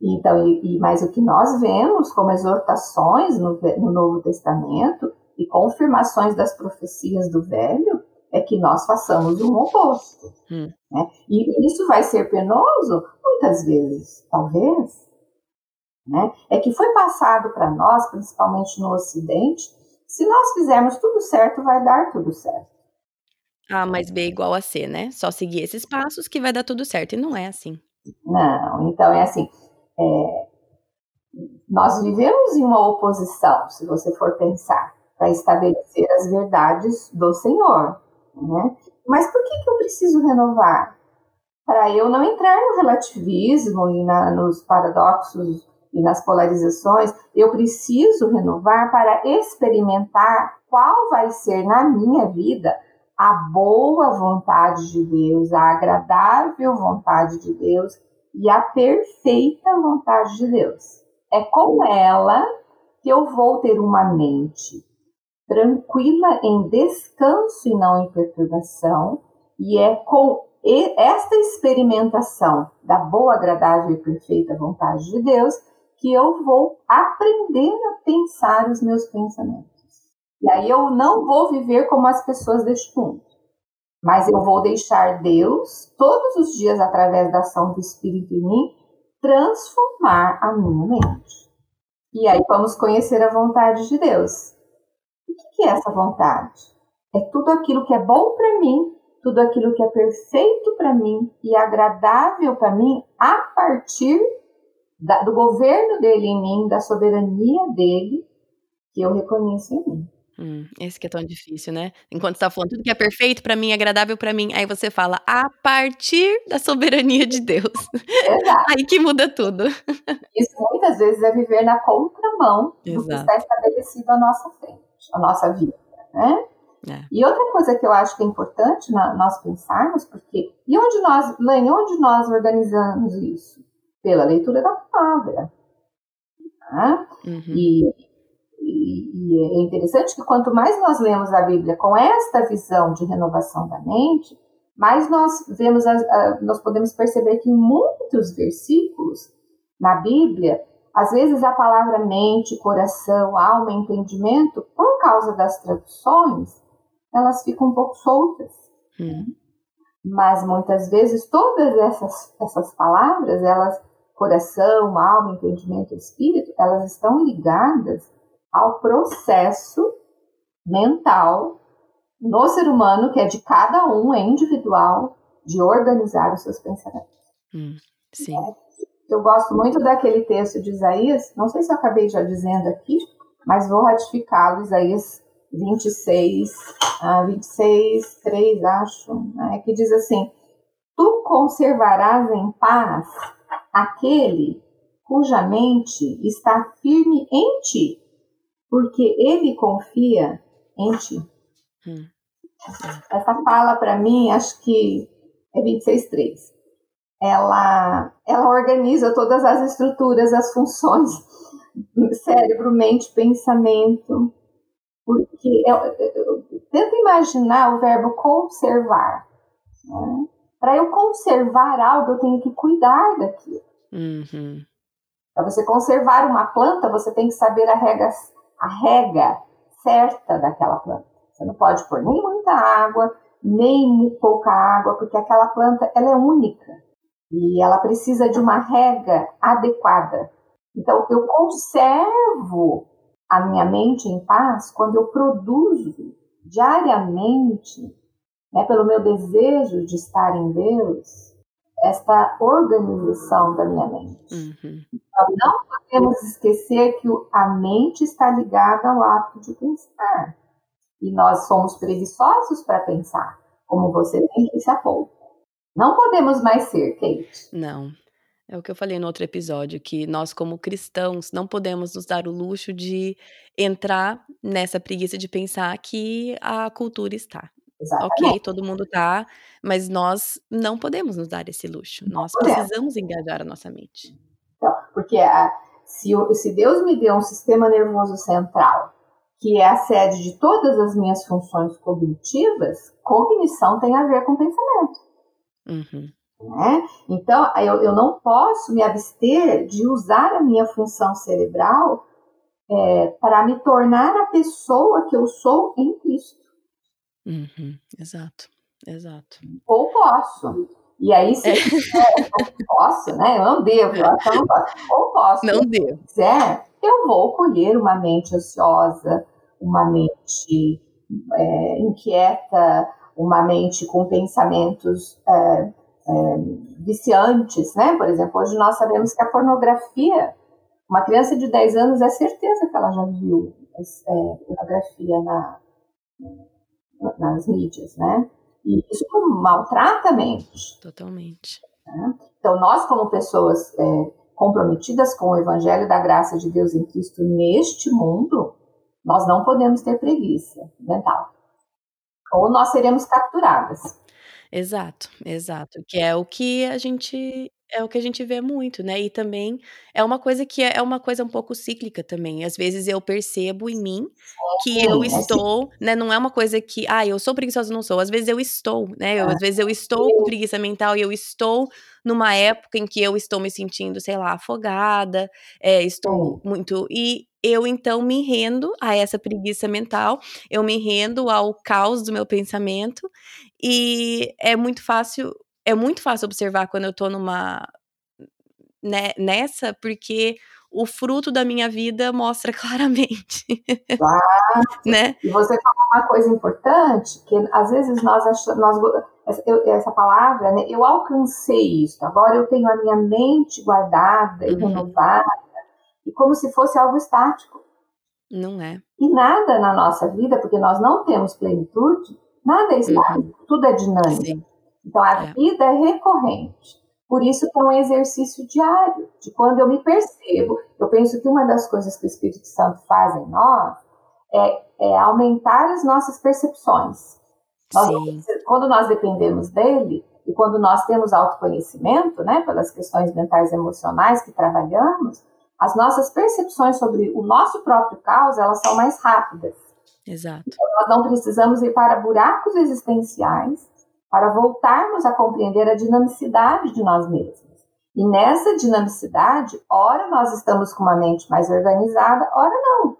B: Então, e, e mas o que nós vemos como exortações no, no Novo Testamento e confirmações das profecias do Velho é que nós façamos um oposto. Hum. Né? E isso vai ser penoso muitas vezes, talvez. Né? É que foi passado para nós, principalmente no Ocidente, se nós fizermos tudo certo, vai dar tudo certo.
A: A mais B é igual a C, né? Só seguir esses passos que vai dar tudo certo. E não é assim.
B: Não, então é assim. É, nós vivemos em uma oposição, se você for pensar, para estabelecer as verdades do Senhor. Né? Mas por que, que eu preciso renovar? Para eu não entrar no relativismo e na, nos paradoxos e nas polarizações, eu preciso renovar para experimentar qual vai ser na minha vida a boa vontade de Deus, a agradável vontade de Deus e a perfeita vontade de Deus. É com ela que eu vou ter uma mente tranquila em descanso e não em perturbação, e é com esta experimentação da boa, agradável e perfeita vontade de Deus que eu vou aprender a pensar os meus pensamentos. E aí eu não vou viver como as pessoas deste mundo, mas eu vou deixar Deus, todos os dias, através da ação do Espírito em mim, transformar a minha mente. E aí vamos conhecer a vontade de Deus. O que é essa vontade? É tudo aquilo que é bom para mim, tudo aquilo que é perfeito para mim e agradável para mim a partir da, do governo dele em mim, da soberania dele, que eu reconheço em mim.
A: Hum, esse que é tão difícil, né? Enquanto está falando tudo que é perfeito para mim, agradável para mim, aí você fala a partir da soberania de Deus. Exato. aí que muda tudo.
B: Isso muitas vezes é viver na contramão Exato. do que está estabelecido à nossa frente, à nossa vida, né? É. E outra coisa que eu acho que é importante na, nós pensarmos, porque e onde nós, Lane, onde nós organizamos isso? Pela leitura da palavra. Tá? Uhum. E, e, e, é interessante que quanto mais nós lemos a Bíblia com esta visão de renovação da mente, mais nós vemos, a, a, nós podemos perceber que em muitos versículos na Bíblia, às vezes a palavra mente, coração, alma, entendimento, por causa das traduções, elas ficam um pouco soltas. Hum. Mas muitas vezes todas essas, essas palavras, elas, coração, alma, entendimento, espírito, elas estão ligadas ao processo mental no ser humano, que é de cada um, é individual, de organizar os seus pensamentos.
A: Hum, sim.
B: É. Eu gosto muito daquele texto de Isaías, não sei se eu acabei já dizendo aqui, mas vou ratificá-lo, Isaías 26, ah, 26, 3, acho, né, que diz assim: Tu conservarás em paz aquele cuja mente está firme em ti, porque ele confia em ti. Hum. Essa fala, para mim, acho que é 26.3. Ela, ela organiza todas as estruturas, as funções, cérebro, mente, pensamento, porque eu, eu, eu tento imaginar o verbo conservar. Né? Para eu conservar algo, eu tenho que cuidar daquilo. Uhum. Para você conservar uma planta, você tem que saber a rega, a rega certa daquela planta. Você não pode pôr nem muita água, nem pouca água, porque aquela planta ela é única e ela precisa de uma rega adequada. Então, eu conservo a minha mente em paz quando eu produzo diariamente, né, pelo meu desejo de estar em Deus, esta organização da minha mente. Uhum. Então, não podemos esquecer que a mente está ligada ao ato de pensar. E nós somos preguiçosos para pensar, como você bem disse há pouco. Não podemos mais ser, Kate.
A: Não. É o que eu falei no outro episódio, que nós, como cristãos, não podemos nos dar o luxo de entrar nessa preguiça de pensar que a cultura está. Exatamente. Ok, todo mundo tá, mas nós não podemos nos dar esse luxo. Não nós podemos. precisamos engajar a nossa mente.
B: Então, porque a, se, se Deus me deu um sistema nervoso central, que é a sede de todas as minhas funções cognitivas, cognição tem a ver com pensamento. Uhum. Né? Então, eu, eu não posso me abster de usar a minha função cerebral é, para me tornar a pessoa que eu sou em Cristo.
A: Uhum. Exato, exato.
B: Ou posso. E aí, se é. eu posso, né? Eu não devo, eu acho eu não posso. Ou posso.
A: Não devo.
B: Se quiser, eu vou colher uma mente ociosa, uma mente é, inquieta, uma mente com pensamentos é, é, viciantes, né? Por exemplo, hoje nós sabemos que a pornografia, uma criança de 10 anos é certeza que ela já viu é, pornografia na, nas mídias, né? E isso maltrata a mente.
A: Totalmente.
B: Né? Então, nós, como pessoas é, comprometidas com o Evangelho da graça de Deus em Cristo neste mundo, nós não podemos ter preguiça mental. Ou nós seremos capturadas.
A: Exato, exato. Que é o que a gente é o que a gente vê muito, né? E também é uma coisa que é, é uma coisa um pouco cíclica também. Às vezes eu percebo em mim que eu estou, né? Não é uma coisa que, ah, eu sou preguiçosa, não sou. Às vezes eu estou, né? Eu, às vezes eu estou com preguiça mental e eu estou numa época em que eu estou me sentindo, sei lá, afogada, é, estou muito. E eu então me rendo a essa preguiça mental, eu me rendo ao caos do meu pensamento e é muito fácil, é muito fácil observar quando eu tô numa né, nessa, porque o fruto da minha vida mostra claramente.
B: Claro. né? E você falou uma coisa importante, que às vezes nós achamos, essa, essa palavra, né, eu alcancei isso, agora eu tenho a minha mente guardada e uhum. renovada, e como se fosse algo estático.
A: Não é.
B: E nada na nossa vida, porque nós não temos plenitude, nada é estático, uhum. tudo é dinâmico. Sim. Então a é. vida é recorrente. Por isso que é um exercício diário, de quando eu me percebo. Eu penso que uma das coisas que o Espírito Santo faz em nós é, é aumentar as nossas percepções. Nós, quando nós dependemos dele, e quando nós temos autoconhecimento, né, pelas questões mentais e emocionais que trabalhamos, as nossas percepções sobre o nosso próprio caos, elas são mais rápidas.
A: Exato.
B: Então, nós não precisamos ir para buracos existenciais para voltarmos a compreender a dinamicidade de nós mesmos. E nessa dinamicidade, ora nós estamos com uma mente mais organizada, ora não.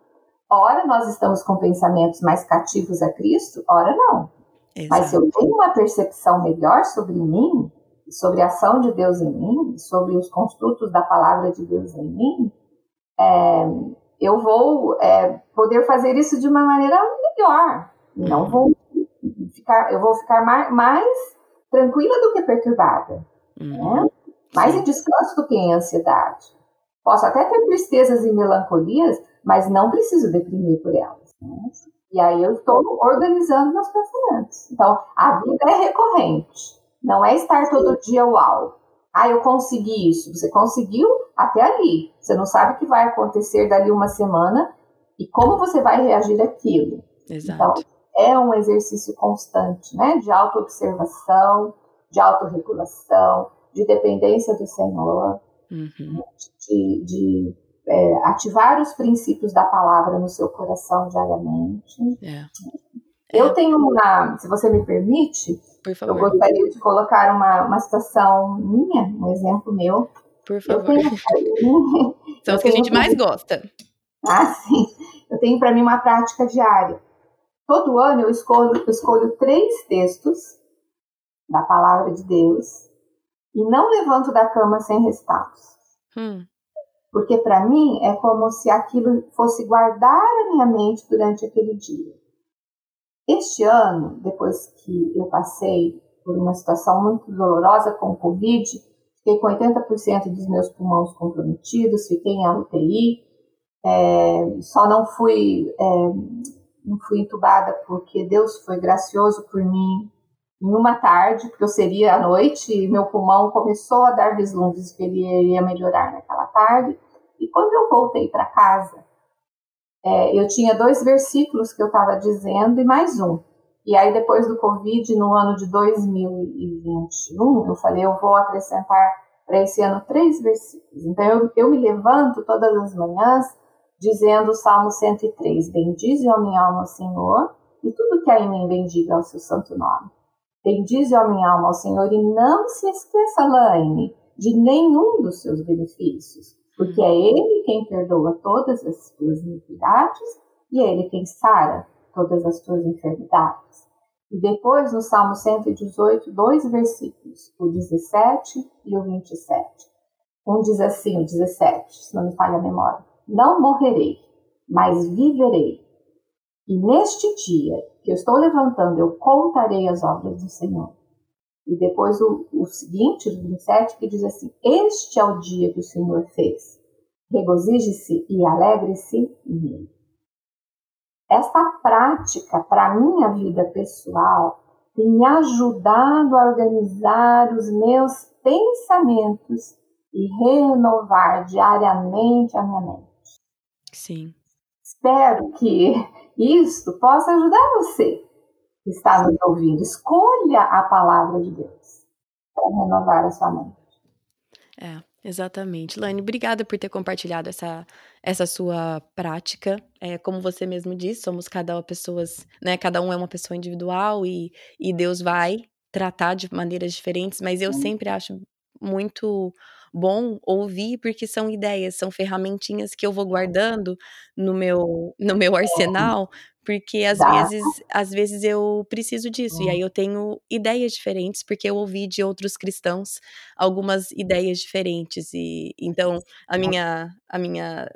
B: Ora nós estamos com pensamentos mais cativos a Cristo, ora não. Exato. Mas se eu tenho uma percepção melhor sobre mim, sobre a ação de Deus em mim, sobre os construtos da palavra de Deus em mim, é, eu vou é, poder fazer isso de uma maneira melhor. Não vou ficar, eu vou ficar mais, mais tranquila do que perturbada, uhum. né? mais em descanso do que em ansiedade. Posso até ter tristezas e melancolias, mas não preciso deprimir por elas. Né? E aí eu estou organizando meus pensamentos. Então, a vida é recorrente. Não é estar todo dia uau. Ah, eu consegui isso. Você conseguiu até ali. Você não sabe o que vai acontecer dali uma semana e como você vai reagir àquilo.
A: Exato.
B: Então, é um exercício constante, né? De autoobservação, de autorregulação, de dependência do Senhor, uhum. de, de é, ativar os princípios da palavra no seu coração diariamente.
A: É.
B: Eu é. tenho uma, se você me permite, eu gostaria de colocar uma, uma situação minha, um exemplo meu.
A: Por favor. Tenho, São os que a gente mais gosta.
B: Ah, sim. Eu tenho para mim uma prática diária. Todo ano eu escolho, eu escolho três textos da palavra de Deus e não levanto da cama sem restalos. Hum. Porque para mim é como se aquilo fosse guardar a minha mente durante aquele dia. Este ano, depois que eu passei por uma situação muito dolorosa com o Covid, fiquei com 80% dos meus pulmões comprometidos, fiquei em UTI, é, só não fui, é, não fui entubada porque Deus foi gracioso por mim em uma tarde, porque eu seria à noite, e meu pulmão começou a dar vislumbres que ele iria melhorar naquela tarde. E quando eu voltei para casa, é, eu tinha dois versículos que eu estava dizendo e mais um. E aí, depois do Covid, no ano de 2021, eu falei, eu vou acrescentar para esse ano três versículos. Então, eu, eu me levanto todas as manhãs dizendo o Salmo 103, Bendize a minha alma Senhor, e tudo que há em mim bendiga ao seu santo nome. Bendize a minha alma ao Senhor e não se esqueça, Laine, de nenhum dos seus benefícios, porque é Ele quem perdoa todas as tuas iniquidades e é Ele quem sara todas as tuas enfermidades. E depois, no Salmo 118, dois versículos, o 17 e o 27. Um diz assim, o 17, se não me falha a memória: Não morrerei, mas viverei e neste dia que eu estou levantando, eu contarei as obras do Senhor. E depois o, o seguinte, o 27, que diz assim: Este é o dia que o Senhor fez. Regozije-se e alegre-se nele. Esta prática, para a minha vida pessoal, tem me ajudado a organizar os meus pensamentos e renovar diariamente a minha mente.
A: Sim.
B: Espero que isto possa ajudar você que está nos ouvindo. Escolha a palavra de Deus para renovar a sua mente.
A: É, exatamente. Lani, obrigada por ter compartilhado essa, essa sua prática. É, como você mesmo disse, somos cada pessoas, né? Cada um é uma pessoa individual e, e Deus vai tratar de maneiras diferentes, mas eu sempre acho muito bom ouvir, porque são ideias, são ferramentinhas que eu vou guardando no meu, no meu arsenal, porque às vezes, às vezes eu preciso disso, e aí eu tenho ideias diferentes, porque eu ouvi de outros cristãos algumas ideias diferentes, e então a minha, a minha,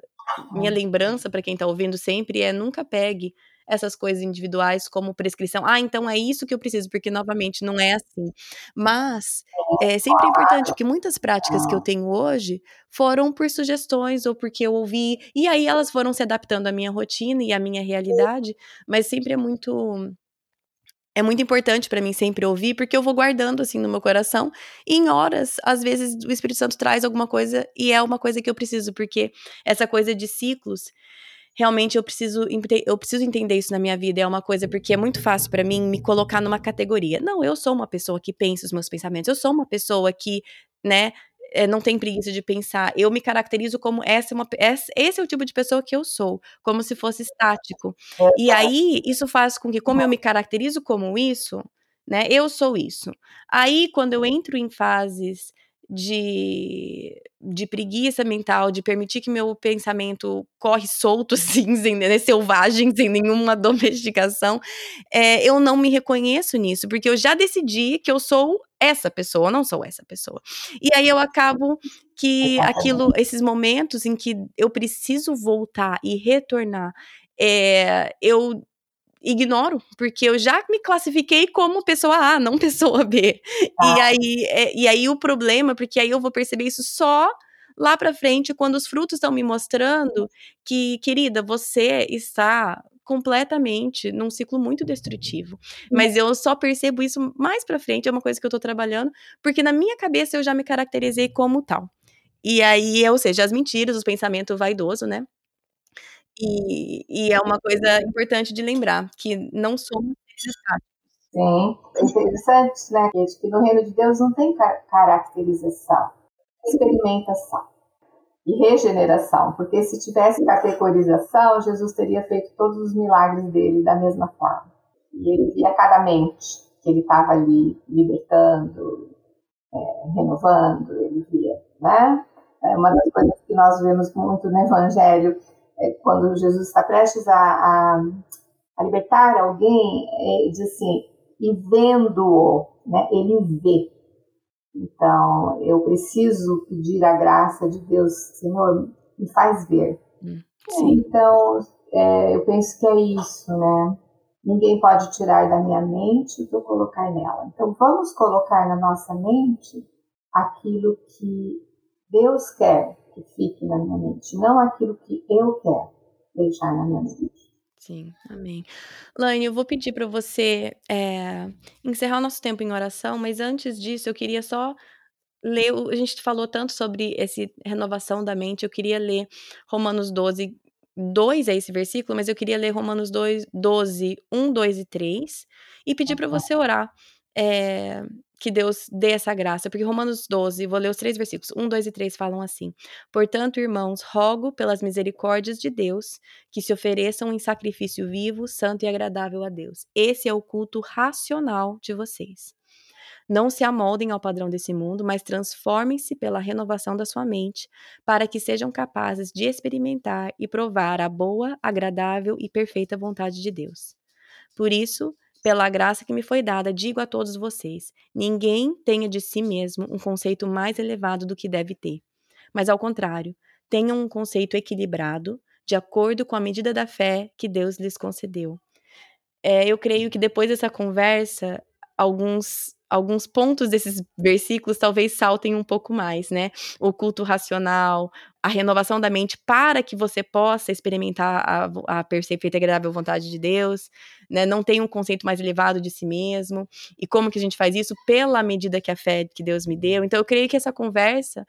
A: minha lembrança para quem está ouvindo sempre é nunca pegue essas coisas individuais como prescrição. Ah, então é isso que eu preciso, porque novamente não é assim. Mas é sempre importante, porque muitas práticas que eu tenho hoje foram por sugestões ou porque eu ouvi, e aí elas foram se adaptando à minha rotina e à minha realidade, mas sempre é muito é muito importante para mim sempre ouvir, porque eu vou guardando assim no meu coração. E em horas, às vezes o Espírito Santo traz alguma coisa e é uma coisa que eu preciso, porque essa coisa de ciclos realmente eu preciso, eu preciso entender isso na minha vida. É uma coisa porque é muito fácil para mim me colocar numa categoria. Não, eu sou uma pessoa que pensa os meus pensamentos. Eu sou uma pessoa que, né, é, não tem preguiça de pensar. Eu me caracterizo como essa, é uma, essa, esse é o tipo de pessoa que eu sou, como se fosse estático. E aí isso faz com que, como eu me caracterizo como isso, né, eu sou isso. Aí quando eu entro em fases de, de preguiça mental, de permitir que meu pensamento corre solto, assim, sem, né, selvagem, sem nenhuma domesticação, é, eu não me reconheço nisso, porque eu já decidi que eu sou essa pessoa, não sou essa pessoa. E aí eu acabo que aquilo, esses momentos em que eu preciso voltar e retornar, é, eu ignoro, porque eu já me classifiquei como pessoa A, não pessoa B. Ah. E, aí, é, e aí o problema, porque aí eu vou perceber isso só lá para frente, quando os frutos estão me mostrando que, querida, você está completamente num ciclo muito destrutivo. Mas eu só percebo isso mais para frente, é uma coisa que eu tô trabalhando, porque na minha cabeça eu já me caracterizei como tal. E aí, ou seja, as mentiras, os pensamentos vaidosos, né? E, e é uma coisa importante de lembrar, que não somos estáticos.
B: Sim, é interessante, né? Que no reino de Deus não tem caracterização, experimentação e regeneração, porque se tivesse categorização, Jesus teria feito todos os milagres dele da mesma forma. E ele via cada mente que ele estava ali libertando, é, renovando, ele via, né? É uma das coisas que nós vemos muito no Evangelho é, quando Jesus está prestes a, a, a libertar alguém, é, diz assim, e vendo-o, né, ele vê. Então, eu preciso pedir a graça de Deus, Senhor, me faz ver. Hum, então, é, eu penso que é isso, né? Ninguém pode tirar da minha mente o que eu colocar nela. Então, vamos colocar na nossa mente aquilo que Deus quer que fique na minha mente, não aquilo que eu quero deixar na minha mente.
A: Sim, amém. Laine, eu vou pedir para você é, encerrar o nosso tempo em oração, mas antes disso eu queria só ler. A gente falou tanto sobre essa renovação da mente, eu queria ler Romanos 12, 2 é esse versículo, mas eu queria ler Romanos 2, 12, 1, 2 e 3 e pedir para você orar. É, que Deus dê essa graça, porque Romanos 12, vou ler os três versículos, 1, 2 e 3 falam assim: Portanto, irmãos, rogo pelas misericórdias de Deus que se ofereçam em sacrifício vivo, santo e agradável a Deus. Esse é o culto racional de vocês. Não se amoldem ao padrão desse mundo, mas transformem-se pela renovação da sua mente, para que sejam capazes de experimentar e provar a boa, agradável e perfeita vontade de Deus. Por isso, pela graça que me foi dada, digo a todos vocês: ninguém tenha de si mesmo um conceito mais elevado do que deve ter. Mas, ao contrário, tenham um conceito equilibrado, de acordo com a medida da fé que Deus lhes concedeu. É, eu creio que depois dessa conversa, alguns alguns pontos desses versículos talvez saltem um pouco mais, né? O culto racional, a renovação da mente para que você possa experimentar a, a perfeita e agradável vontade de Deus, né? Não tem um conceito mais elevado de si mesmo. E como que a gente faz isso? Pela medida que a fé que Deus me deu. Então, eu creio que essa conversa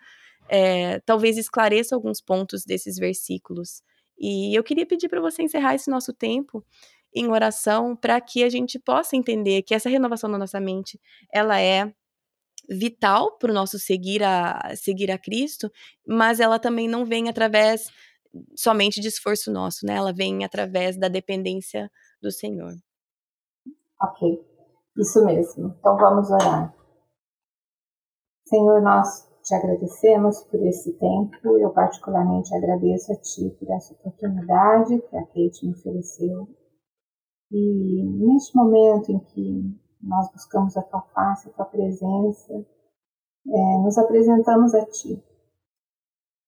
A: é, talvez esclareça alguns pontos desses versículos. E eu queria pedir para você encerrar esse nosso tempo em oração para que a gente possa entender que essa renovação da nossa mente, ela é vital para o nosso seguir a seguir a Cristo, mas ela também não vem através somente de esforço nosso, né? Ela vem através da dependência do Senhor.
B: Ok, isso mesmo. Então vamos orar. Senhor, nós te agradecemos por esse tempo. Eu particularmente agradeço a Ti por essa oportunidade que a Kate me ofereceu e neste momento em que nós buscamos a tua face, a tua presença, é, nos apresentamos a ti.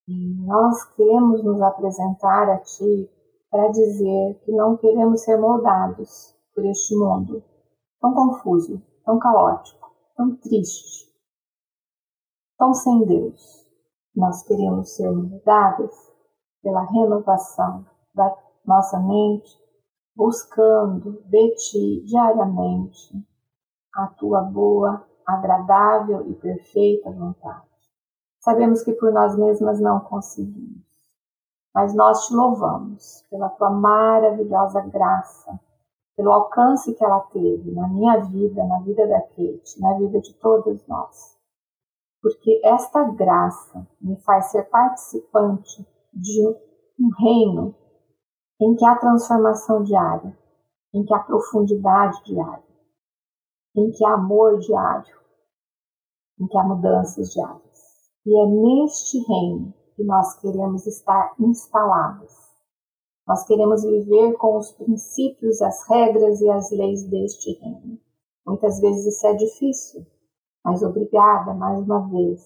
B: E nós queremos nos apresentar a ti para dizer que não queremos ser moldados por este mundo tão confuso, tão caótico, tão triste, tão sem Deus. Nós queremos ser moldados pela renovação da nossa mente, buscando de ti diariamente a tua boa, agradável e perfeita vontade. Sabemos que por nós mesmas não conseguimos, Mas nós te louvamos pela tua maravilhosa graça, pelo alcance que ela teve na minha vida, na vida da Kate, na vida de todos nós. Porque esta graça me faz ser participante de um reino em que há transformação diária, em que há profundidade diária, em que há amor diário, em que há mudanças diárias. E é neste reino que nós queremos estar instalados. Nós queremos viver com os princípios, as regras e as leis deste reino. Muitas vezes isso é difícil, mas obrigada mais uma vez,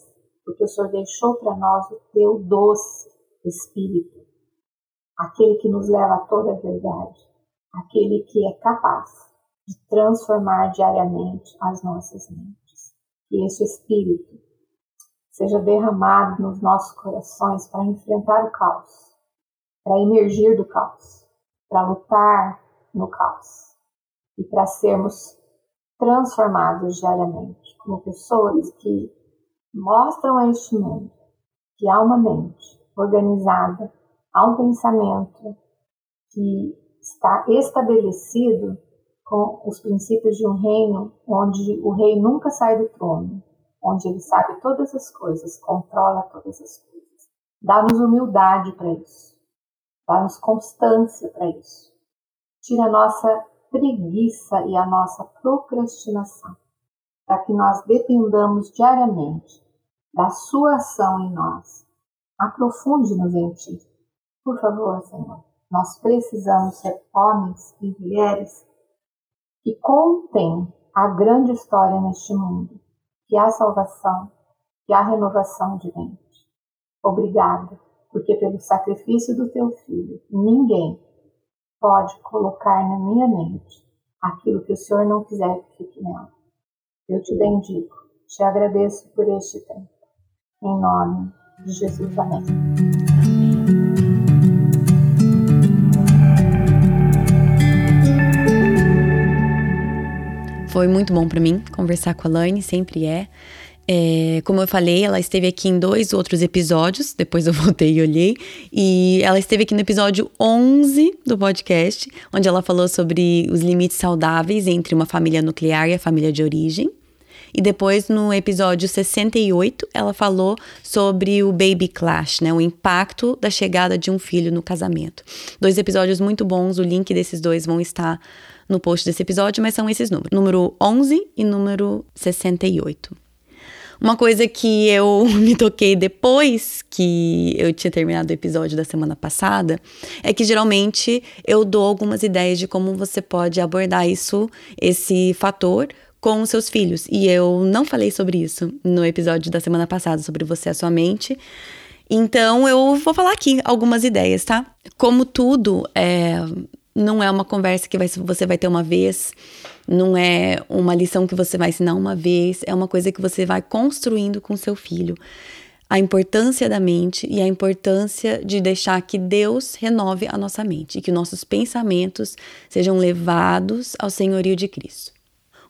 B: porque o Senhor deixou para nós o teu doce Espírito, aquele que nos leva a toda a verdade, aquele que é capaz de transformar diariamente as nossas mentes. Que esse Espírito seja derramado nos nossos corações para enfrentar o caos, para emergir do caos, para lutar no caos e para sermos transformados diariamente como pessoas que mostram a este mundo que há uma mente organizada, há um pensamento que está estabelecido com os princípios de um reino onde o rei nunca sai do trono, onde ele sabe todas as coisas, controla todas as coisas. Dá-nos humildade para isso. Dá-nos constância para isso. Tira a nossa preguiça e a nossa procrastinação, para que nós dependamos diariamente da sua ação em nós. Aprofunde-nos em ti. Por favor, Senhor, nós precisamos ser homens e mulheres que contêm a grande história neste mundo que há salvação, que há renovação de mente. Obrigada, porque pelo sacrifício do teu filho, ninguém pode colocar na minha mente aquilo que o Senhor não quiser que fique nela. Eu te bendigo, te agradeço por este tempo. Em nome de Jesus, amém.
A: Foi muito bom para mim conversar com a Laine, sempre é. É, como eu falei, ela esteve aqui em dois outros episódios, depois eu voltei e olhei, e ela esteve aqui no episódio 11 do podcast, onde ela falou sobre os limites saudáveis entre uma família nuclear e a família de origem. E depois, no episódio 68, ela falou sobre o baby clash, né? O impacto da chegada de um filho no casamento. Dois episódios muito bons, o link desses dois vão estar no post desse episódio, mas são esses números: número 11 e número 68. Uma coisa que eu me toquei depois que eu tinha terminado o episódio da semana passada é que geralmente eu dou algumas ideias de como você pode abordar isso, esse fator, com os seus filhos. E eu não falei sobre isso no episódio da semana passada, sobre você e a sua mente. Então eu vou falar aqui algumas ideias, tá? Como tudo, é, não é uma conversa que vai, você vai ter uma vez, não é uma lição que você vai ensinar uma vez, é uma coisa que você vai construindo com seu filho. A importância da mente e a importância de deixar que Deus renove a nossa mente e que nossos pensamentos sejam levados ao senhorio de Cristo.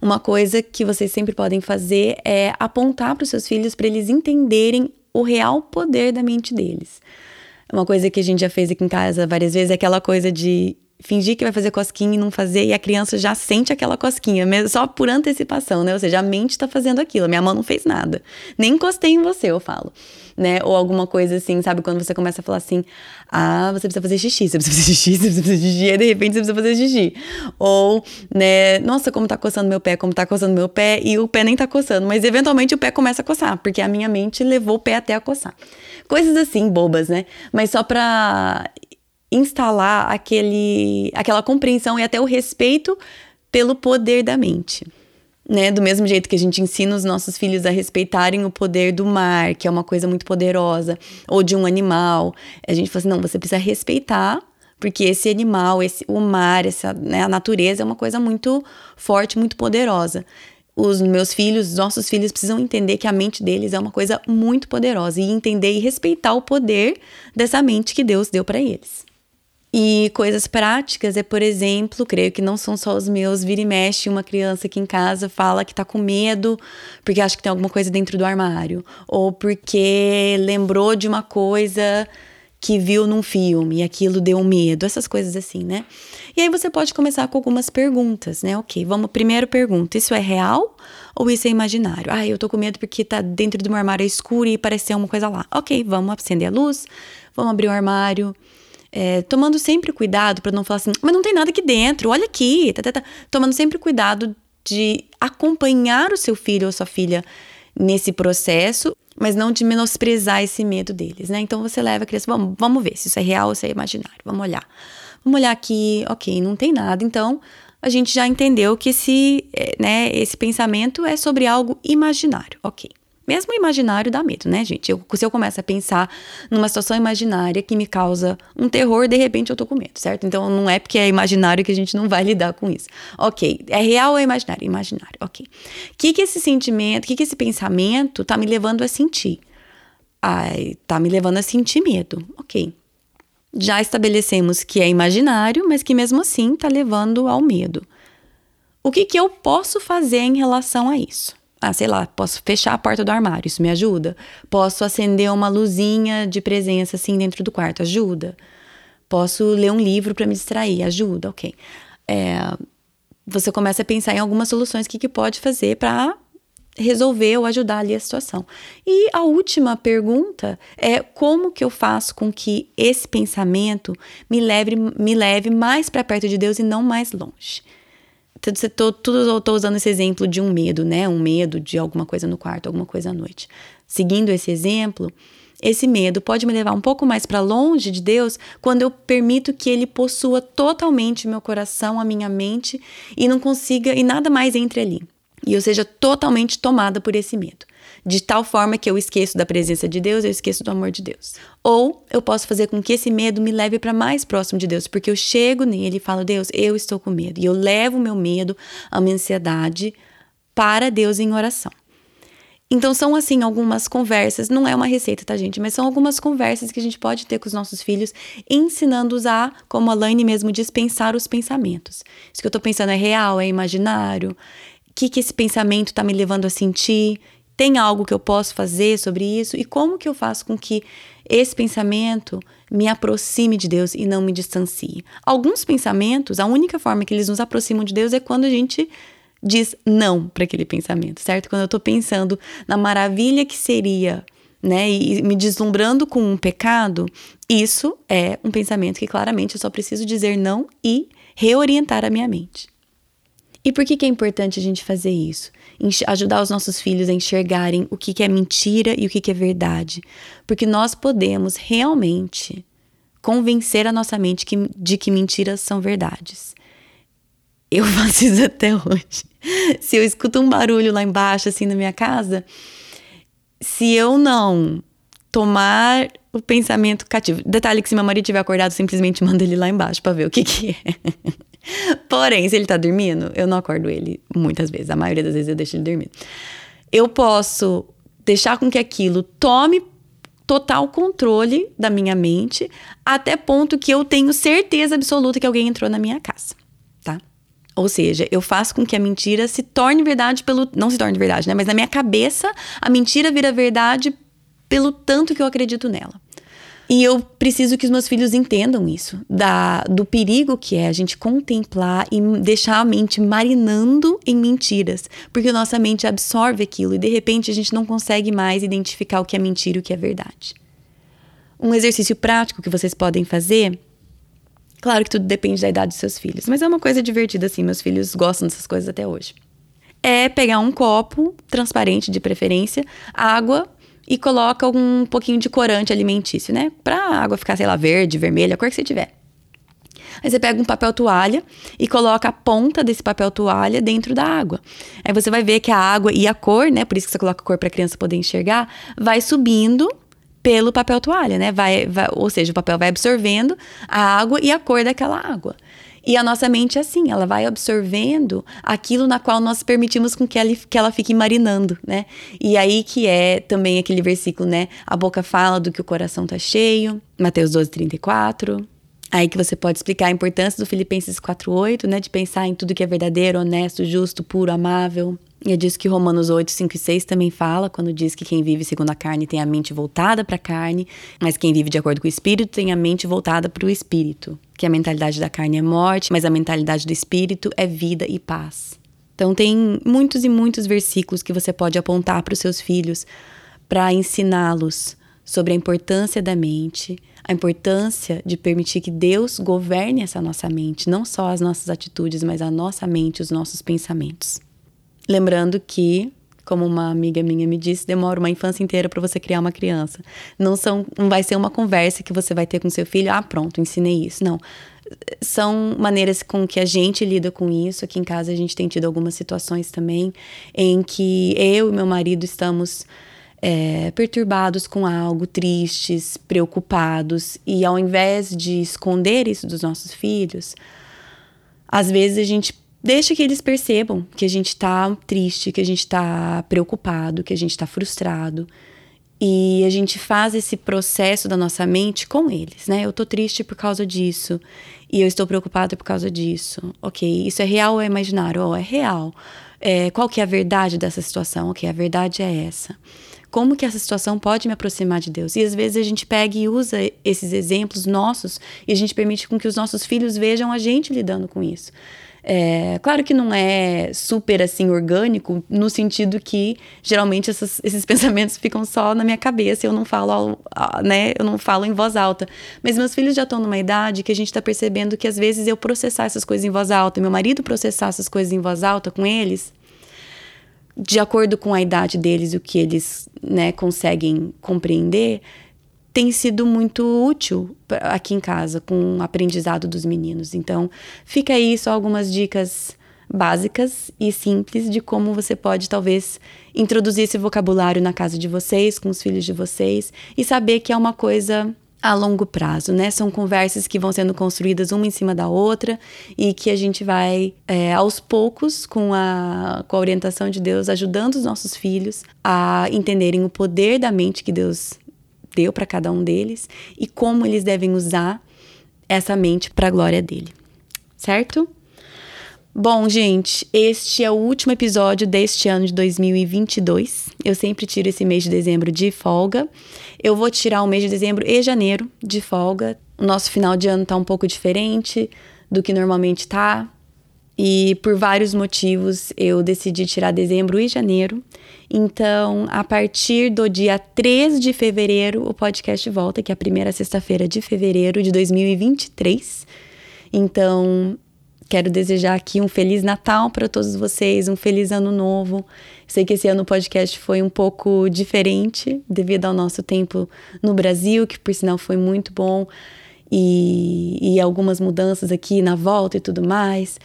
A: Uma coisa que vocês sempre podem fazer é apontar para os seus filhos para eles entenderem o real poder da mente deles. Uma coisa que a gente já fez aqui em casa várias vezes é aquela coisa de fingir que vai fazer cosquinha e não fazer, e a criança já sente aquela cosquinha, só por antecipação, né? Ou seja, a mente está fazendo aquilo, minha mão não fez nada. Nem encostei em você, eu falo. Né? Ou alguma coisa assim, sabe? Quando você começa a falar assim, ah, você precisa fazer xixi, você precisa fazer xixi, você precisa fazer xixi, e de repente você precisa fazer xixi. Ou, né, nossa, como tá coçando meu pé, como tá coçando meu pé, e o pé nem tá coçando, mas eventualmente o pé começa a coçar, porque a minha mente levou o pé até a coçar. Coisas assim, bobas, né? Mas só pra instalar aquele, aquela compreensão e até o respeito pelo poder da mente. Né? Do mesmo jeito que a gente ensina os nossos filhos a respeitarem o poder do mar, que é uma coisa muito poderosa, ou de um animal, a gente fala assim: não, você precisa respeitar, porque esse animal, esse, o mar, essa, né, a natureza é uma coisa muito forte, muito poderosa. Os meus filhos, os nossos filhos precisam entender que a mente deles é uma coisa muito poderosa e entender e respeitar o poder dessa mente que Deus deu para eles. E coisas práticas é, por exemplo, creio que não são só os meus, vira e mexe, uma criança aqui em casa fala que tá com medo porque acha que tem alguma coisa dentro do armário, ou porque lembrou de uma coisa que viu num filme e aquilo deu medo, essas coisas assim, né? E aí você pode começar com algumas perguntas, né? Ok, vamos, primeiro pergunta: isso é real ou isso é imaginário? Ah, eu tô com medo porque tá dentro de um armário escuro e pareceu uma coisa lá. Ok, vamos acender a luz, vamos abrir o armário. É, tomando sempre cuidado para não falar assim, mas não tem nada aqui dentro, olha aqui, tá, tá, tá. tomando sempre cuidado de acompanhar o seu filho ou sua filha nesse processo, mas não de menosprezar esse medo deles, né? Então você leva a criança, vamos, vamos ver se isso é real ou se é imaginário, vamos olhar. Vamos olhar aqui, ok, não tem nada, então a gente já entendeu que esse, é, né, esse pensamento é sobre algo imaginário, ok. Mesmo o imaginário dá medo, né, gente? Eu, se eu começo a pensar numa situação imaginária que me causa um terror, de repente eu tô com medo, certo? Então não é porque é imaginário que a gente não vai lidar com isso. Ok, é real ou é imaginário? Imaginário, ok. O que que esse sentimento, o que que esse pensamento tá me levando a sentir? Ai, tá me levando a sentir medo, ok. Já estabelecemos que é imaginário, mas que mesmo assim tá levando ao medo. O que que eu posso fazer em relação a isso? Ah, sei lá, posso fechar a porta do armário, isso me ajuda. Posso acender uma luzinha de presença assim dentro do quarto, ajuda. Posso ler um livro para me distrair, ajuda, ok. É, você começa a pensar em algumas soluções que, que pode fazer para resolver ou ajudar ali a situação. E a última pergunta é como que eu faço com que esse pensamento me leve, me leve mais para perto de Deus e não mais longe tô, tudo eu tô usando esse exemplo de um medo, né? Um medo de alguma coisa no quarto, alguma coisa à noite. Seguindo esse exemplo, esse medo pode me levar um pouco mais para longe de Deus quando eu permito que ele possua totalmente meu coração, a minha mente e não consiga e nada mais entre ali. E eu seja totalmente tomada por esse medo de tal forma que eu esqueço da presença de Deus, eu esqueço do amor de Deus. Ou eu posso fazer com que esse medo me leve para mais próximo de Deus, porque eu chego nele e falo: Deus, eu estou com medo. E eu levo o meu medo, a minha ansiedade para Deus em oração. Então são assim algumas conversas, não é uma receita, tá gente, mas são algumas conversas que a gente pode ter com os nossos filhos, ensinando-os a, como a Laine mesmo diz, pensar os pensamentos. Isso que eu tô pensando é real, é imaginário? O que que esse pensamento tá me levando a sentir? Tem algo que eu posso fazer sobre isso? E como que eu faço com que esse pensamento me aproxime de Deus e não me distancie? Alguns pensamentos, a única forma que eles nos aproximam de Deus é quando a gente diz não para aquele pensamento, certo? Quando eu estou pensando na maravilha que seria, né, e me deslumbrando com um pecado, isso é um pensamento que claramente eu só preciso dizer não e reorientar a minha mente. E por que, que é importante a gente fazer isso? Ajudar os nossos filhos a enxergarem o que, que é mentira e o que, que é verdade. Porque nós podemos realmente convencer a nossa mente que, de que mentiras são verdades. Eu faço isso até hoje. Se eu escuto um barulho lá embaixo, assim, na minha casa, se eu não tomar o pensamento cativo. Detalhe que se meu marido tiver acordado, simplesmente manda ele lá embaixo para ver o que que é. Porém, se ele tá dormindo, eu não acordo ele muitas vezes. A maioria das vezes eu deixo ele dormir. Eu posso deixar com que aquilo tome total controle da minha mente, até ponto que eu tenho certeza absoluta que alguém entrou na minha casa, tá? Ou seja, eu faço com que a mentira se torne verdade pelo. Não se torne verdade, né? Mas na minha cabeça, a mentira vira verdade pelo tanto que eu acredito nela. E eu preciso que os meus filhos entendam isso, da, do perigo que é a gente contemplar e deixar a mente marinando em mentiras, porque nossa mente absorve aquilo e de repente a gente não consegue mais identificar o que é mentira e o que é verdade. Um exercício prático que vocês podem fazer, claro que tudo depende da idade dos seus filhos, mas é uma coisa divertida assim, meus filhos gostam dessas coisas até hoje. É pegar um copo transparente de preferência, água e coloca um pouquinho de corante alimentício, né? Pra água ficar, sei lá, verde, vermelha, a cor que você tiver. Aí você pega um papel toalha e coloca a ponta desse papel toalha dentro da água. Aí você vai ver que a água e a cor, né? Por isso que você coloca a cor para a criança poder enxergar, vai subindo pelo papel toalha, né? Vai, vai, ou seja, o papel vai absorvendo a água e a cor daquela água. E a nossa mente é assim, ela vai absorvendo aquilo na qual nós permitimos com que ela, que ela fique marinando, né? E aí que é também aquele versículo, né? A boca fala do que o coração tá cheio, Mateus 12, 34. Aí que você pode explicar a importância do Filipenses 4:8, né, de pensar em tudo que é verdadeiro, honesto, justo, puro, amável, E é disso que Romanos 8, 5 e 6 também fala, quando diz que quem vive segundo a carne tem a mente voltada para a carne, mas quem vive de acordo com o espírito tem a mente voltada para o espírito. Que a mentalidade da carne é morte, mas a mentalidade do espírito é vida e paz. Então tem muitos e muitos versículos que você pode apontar para os seus filhos para ensiná-los sobre a importância da mente, a importância de permitir que Deus governe essa nossa mente, não só as nossas atitudes, mas a nossa mente, os nossos pensamentos. Lembrando que, como uma amiga minha me disse, demora uma infância inteira para você criar uma criança. Não, são, não vai ser uma conversa que você vai ter com seu filho, ah, pronto, ensinei isso. Não. São maneiras com que a gente lida com isso. Aqui em casa a gente tem tido algumas situações também em que eu e meu marido estamos é, perturbados com algo, tristes, preocupados, e ao invés de esconder isso dos nossos filhos, às vezes a gente deixa que eles percebam que a gente está triste, que a gente está preocupado, que a gente está frustrado. E a gente faz esse processo da nossa mente com eles, né? Eu tô triste por causa disso. E eu estou preocupada por causa disso. Ok, isso é real ou é imaginário? Oh, é real. É, qual que é a verdade dessa situação? Ok, a verdade é essa como que essa situação pode me aproximar de Deus. E às vezes a gente pega e usa esses exemplos nossos e a gente permite com que os nossos filhos vejam a gente lidando com isso. É, claro que não é super assim orgânico, no sentido que geralmente essas, esses pensamentos ficam só na minha cabeça, eu não falo, né, eu não falo em voz alta. Mas meus filhos já estão numa idade que a gente está percebendo que às vezes eu processar essas coisas em voz alta, meu marido processar essas coisas em voz alta com eles, de acordo com a idade deles, o que eles né, conseguem compreender, tem sido muito útil aqui em casa com o aprendizado dos meninos. Então, fica aí só algumas dicas básicas e simples de como você pode talvez introduzir esse vocabulário na casa de vocês, com os filhos de vocês e saber que é uma coisa a longo prazo, né? São conversas que vão sendo construídas uma em cima da outra e que a gente vai, é, aos poucos, com a, com a orientação de Deus, ajudando os nossos filhos a entenderem o poder da mente que Deus deu para cada um deles e como eles devem usar essa mente para a glória dele, certo? Bom, gente, este é o último episódio deste ano de 2022. Eu sempre tiro esse mês de dezembro de folga. Eu vou tirar o mês de dezembro e janeiro de folga. O nosso final de ano tá um pouco diferente do que normalmente tá. E por vários motivos eu decidi tirar dezembro e janeiro. Então, a partir do dia 3 de fevereiro, o podcast volta, que é a primeira sexta-feira de fevereiro de 2023. Então, Quero desejar aqui um feliz Natal para todos vocês, um feliz ano novo. Sei que esse ano o podcast foi um pouco diferente devido ao nosso tempo no Brasil, que por sinal foi muito bom, e, e algumas mudanças aqui na volta e tudo mais.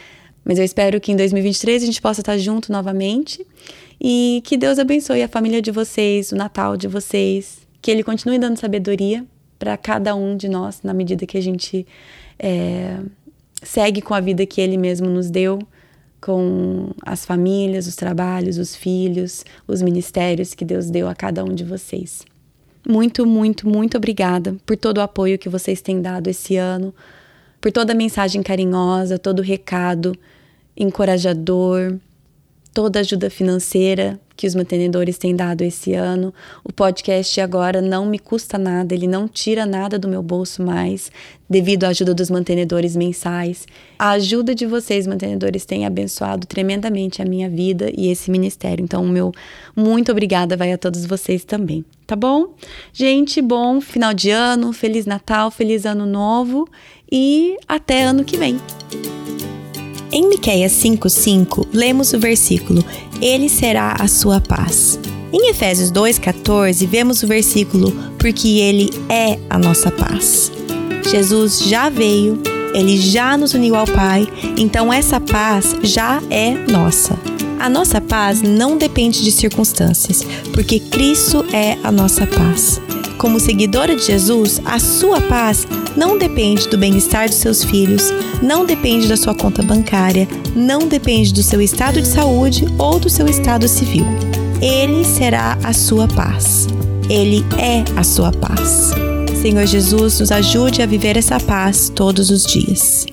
A: Mas eu espero que em 2023 a gente possa estar junto novamente e que Deus abençoe a família de vocês, o Natal de vocês, que Ele continue dando sabedoria para cada um de nós na medida que a gente é, segue com a vida que Ele mesmo nos deu, com as famílias, os trabalhos, os filhos, os ministérios que Deus deu a cada um de vocês. Muito, muito, muito obrigada por todo o apoio que vocês têm dado esse ano, por toda a mensagem carinhosa, todo o recado encorajador, toda a ajuda financeira que os mantenedores têm dado esse ano. O podcast agora não me custa nada, ele não tira nada do meu bolso mais, devido à ajuda dos mantenedores mensais. A ajuda de vocês, mantenedores, tem abençoado tremendamente a minha vida e esse ministério. Então, o meu muito obrigada vai a todos vocês também, tá bom? Gente, bom final de ano, feliz Natal, feliz ano novo e até ano que vem. Em Miqueias 5:5, lemos o versículo: Ele será a sua paz. Em Efésios 2:14, vemos o versículo: Porque ele é a nossa paz. Jesus já veio, ele já nos uniu ao Pai, então essa paz já é nossa. A nossa paz não depende de circunstâncias, porque Cristo é a nossa paz. Como seguidora de Jesus, a sua paz não depende do bem-estar dos seus filhos, não depende da sua conta bancária, não depende do seu estado de saúde ou do seu estado civil. Ele será a sua paz. Ele é a sua paz. Senhor Jesus, nos ajude a viver essa paz todos os dias.